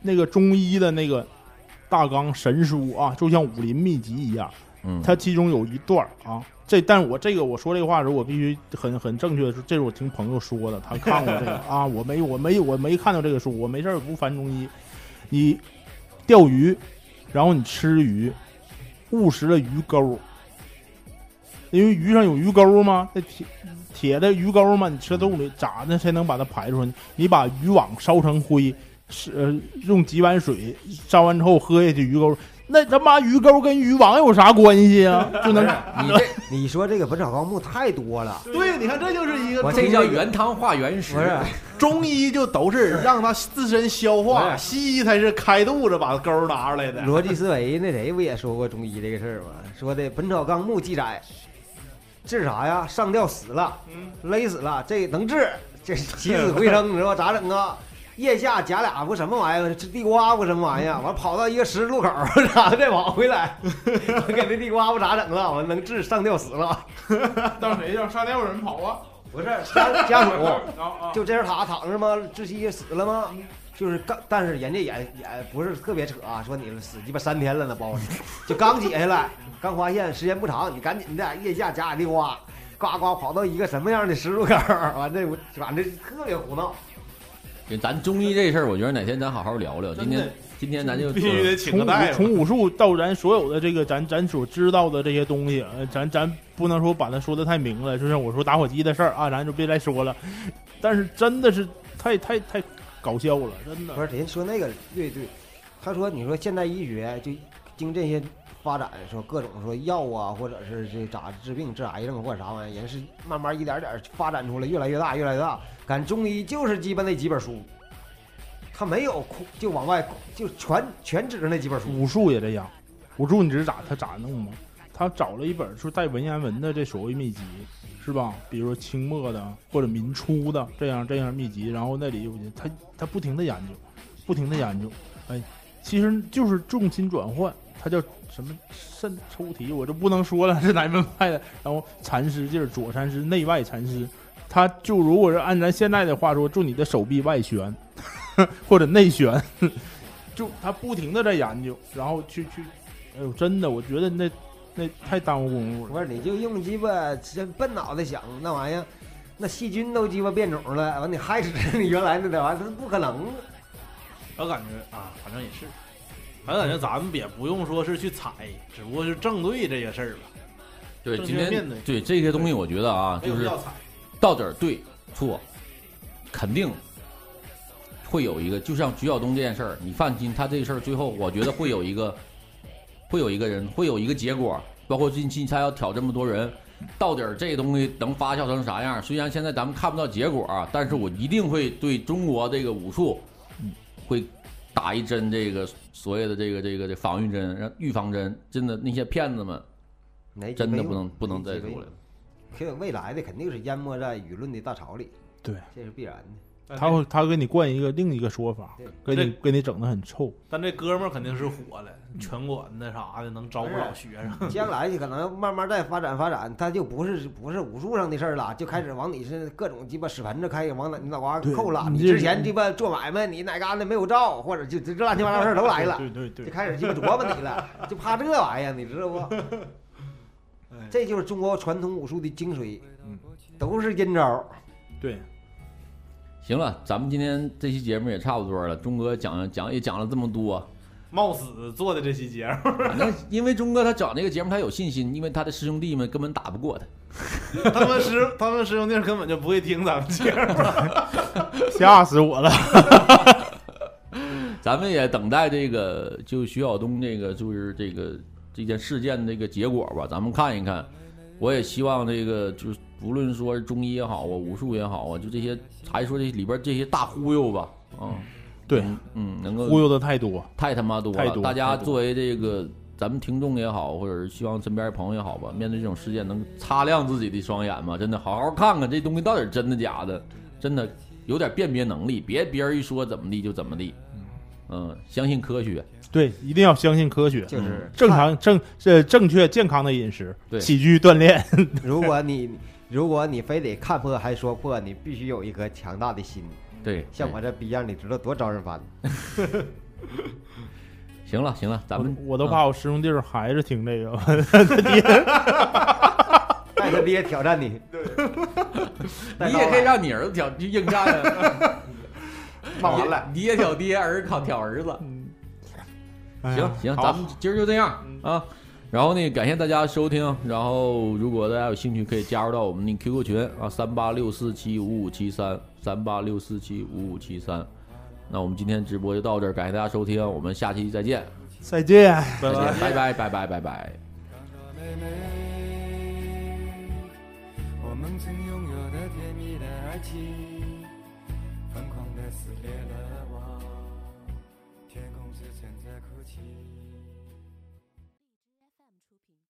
那个中医的那个大纲神书啊，就像武林秘籍一样，嗯，它其中有一段啊，这但是我这个我说这个话的时候，我必须很很正确的说，这是我听朋友说的，他看过这个。*laughs* 啊，我没我没我没看到这个书，我没事儿不翻中医。你钓鱼，然后你吃鱼，误食了鱼钩，因为鱼上有鱼钩吗，那铁铁的鱼钩嘛，你吃肚里咋的才能把它排出来？你把渔网烧成灰，是呃用几碗水烧完之后喝下去鱼钩，那他妈鱼钩跟渔网有啥关系啊？*laughs* 就能你这你说这个《本草纲目》太多了，对，你看这就是一个我这叫原汤化原食不。是中医就都是让它自身消化，西医才是开肚子把钩拿出来的。逻辑思维那谁不也说过中医这个事儿吗？说的《本草纲目》记载，治啥呀？上吊死了，勒死了，这能治？*laughs* 这起死回生，你知道咋整啊？腋下夹俩不什么玩意儿，这地瓜不什么玩意儿，*laughs* 完跑到一个十字路口，然后再往回来，我 *laughs* 给那地瓜不咋整了？我能治上吊死了？当谁叫上吊有人跑啊？不是家家属，啊就这人躺躺着吗？窒息死了吗？就是刚，但是人家也也不是特别扯啊，说你死鸡巴三天了呢，包就刚解下来，刚发现时间不长，你赶紧的腋下夹俩地瓜，呱呱跑到一个什么样的十字路口，完这我反正特别胡闹。对咱中医这事儿，我觉得哪天咱好好聊聊。今天今天咱就必须得请从个大夫。从武术到咱所有的这个咱咱所知道的这些东西，呃，咱咱不能说把它说的太明了，就像我说打火机的事儿啊，咱就别再说了。但是真的是太太太搞笑了，真的不。是人说那个对对，他说你说现代医学就经这些发展，说各种说药啊，或者是这咋治病治癌症或者啥玩意儿，人是慢慢一点点发展出来，越来越大越来越大。赶中医就是鸡巴那几本书，他没有空就往外就全全指着那几本书。武术也这样，武术你知道咋他咋弄吗？他找了一本说带文言文的这所谓秘籍，是吧？比如说清末的或者民初的这样这样秘籍，然后那里有他他不停的研究，不停的研究，哎，其实就是重心转换，他叫什么肾抽提，我就不能说了是哪门派的。然后禅师就是左禅师，内外禅师，他就如果是按咱现在的话说，就你的手臂外旋 *laughs* 或者内旋，*laughs* 就他不停的在研究，然后去去，哎呦，真的，我觉得那那太耽误功夫了。不是你就用鸡巴这笨脑袋想那玩意儿，那细菌都鸡巴变种了，完你害死你原来那点玩意儿，它不可能。我感觉啊，反正也是，反正感觉咱们也不用说是去踩，只不过是正对这些事儿吧，对今天对对这些东西，我觉得啊，就是。到底儿对错，肯定会有一个，就像徐晓东这件事儿，你放心，他这个事儿最后，我觉得会有一个，会有一个人，会有一个结果。包括近期他要挑这么多人，到底儿这个东西能发酵成啥样？虽然现在咱们看不到结果啊，但是我一定会对中国这个武术，会打一针这个所谓的这个这个这防御针，让预防针。真的那些骗子们真的不能不能再出来了。可未来的肯定是淹没在舆论的大潮里，对，这是必然的。他会他给你灌一个另一个说法，给你给你整的很臭。但这哥们儿肯定是火了，拳馆那啥的能招不少学生。将来就可能慢慢再发展发展，他就不是不是武术上的事儿了，就开始往你是各种鸡巴屎盆子开始往哪你脑瓜对扣了。你之前鸡巴做买卖，你哪嘎达没有照，或者就这乱七八糟事儿都来了，对对对就开始鸡巴琢磨你了，*laughs* 就怕这玩意儿，你知道不？*laughs* 这就是中国传统武术的精髓，嗯都是阴招。对，行了，咱们今天这期节目也差不多了。钟哥讲讲也讲了这么多，冒死做的这期节目，反正因为钟哥他讲那个节目他有信心，因为他的师兄弟们根本打不过他。*laughs* 他们师他们师兄弟根本就不会听咱们节目。*laughs* *laughs* 吓死我了。咱们也等待这个就徐晓东这个就是这个这件事件的这个结果吧，咱们看一看。我也希望这个就是无论说是中医也好啊，武术也好啊，就这些还说这里边这些大忽悠吧，嗯，对，嗯，能够忽悠的太多。太他妈多了！大家作为这个咱们听众也好，或者是希望身边的朋友也好吧，面对这种事件能擦亮自己的双眼嘛？真的，好好看看这东西到底是真的假的，真的有点辨别能力，别别人一说怎么地就怎么地。嗯，相信科学。对，一定要相信科学，就是正常正呃正确健康的饮食，对起居锻炼。*laughs* 如果你如果你非得看破还说破，你必须有一颗强大的心。对，像我这逼样，你知道多招人烦。*laughs* *laughs* 行了行了，咱们我我都怕我师兄弟儿还是听这个，带他爹挑战你，对你也可以让你儿子挑去应战啊。骂完了，你也挑爹，儿子挑挑儿子。行行，咱们今儿就这样啊。然后呢，感谢大家收听。然后，如果大家有兴趣，可以加入到我们的 QQ 群啊，三八六四七五五七三，三八六四七五五七三。那我们今天直播就到这儿，感谢大家收听，我们下期再见，再见。再见，拜拜拜拜拜拜。我们曾拥有的甜蜜的爱情，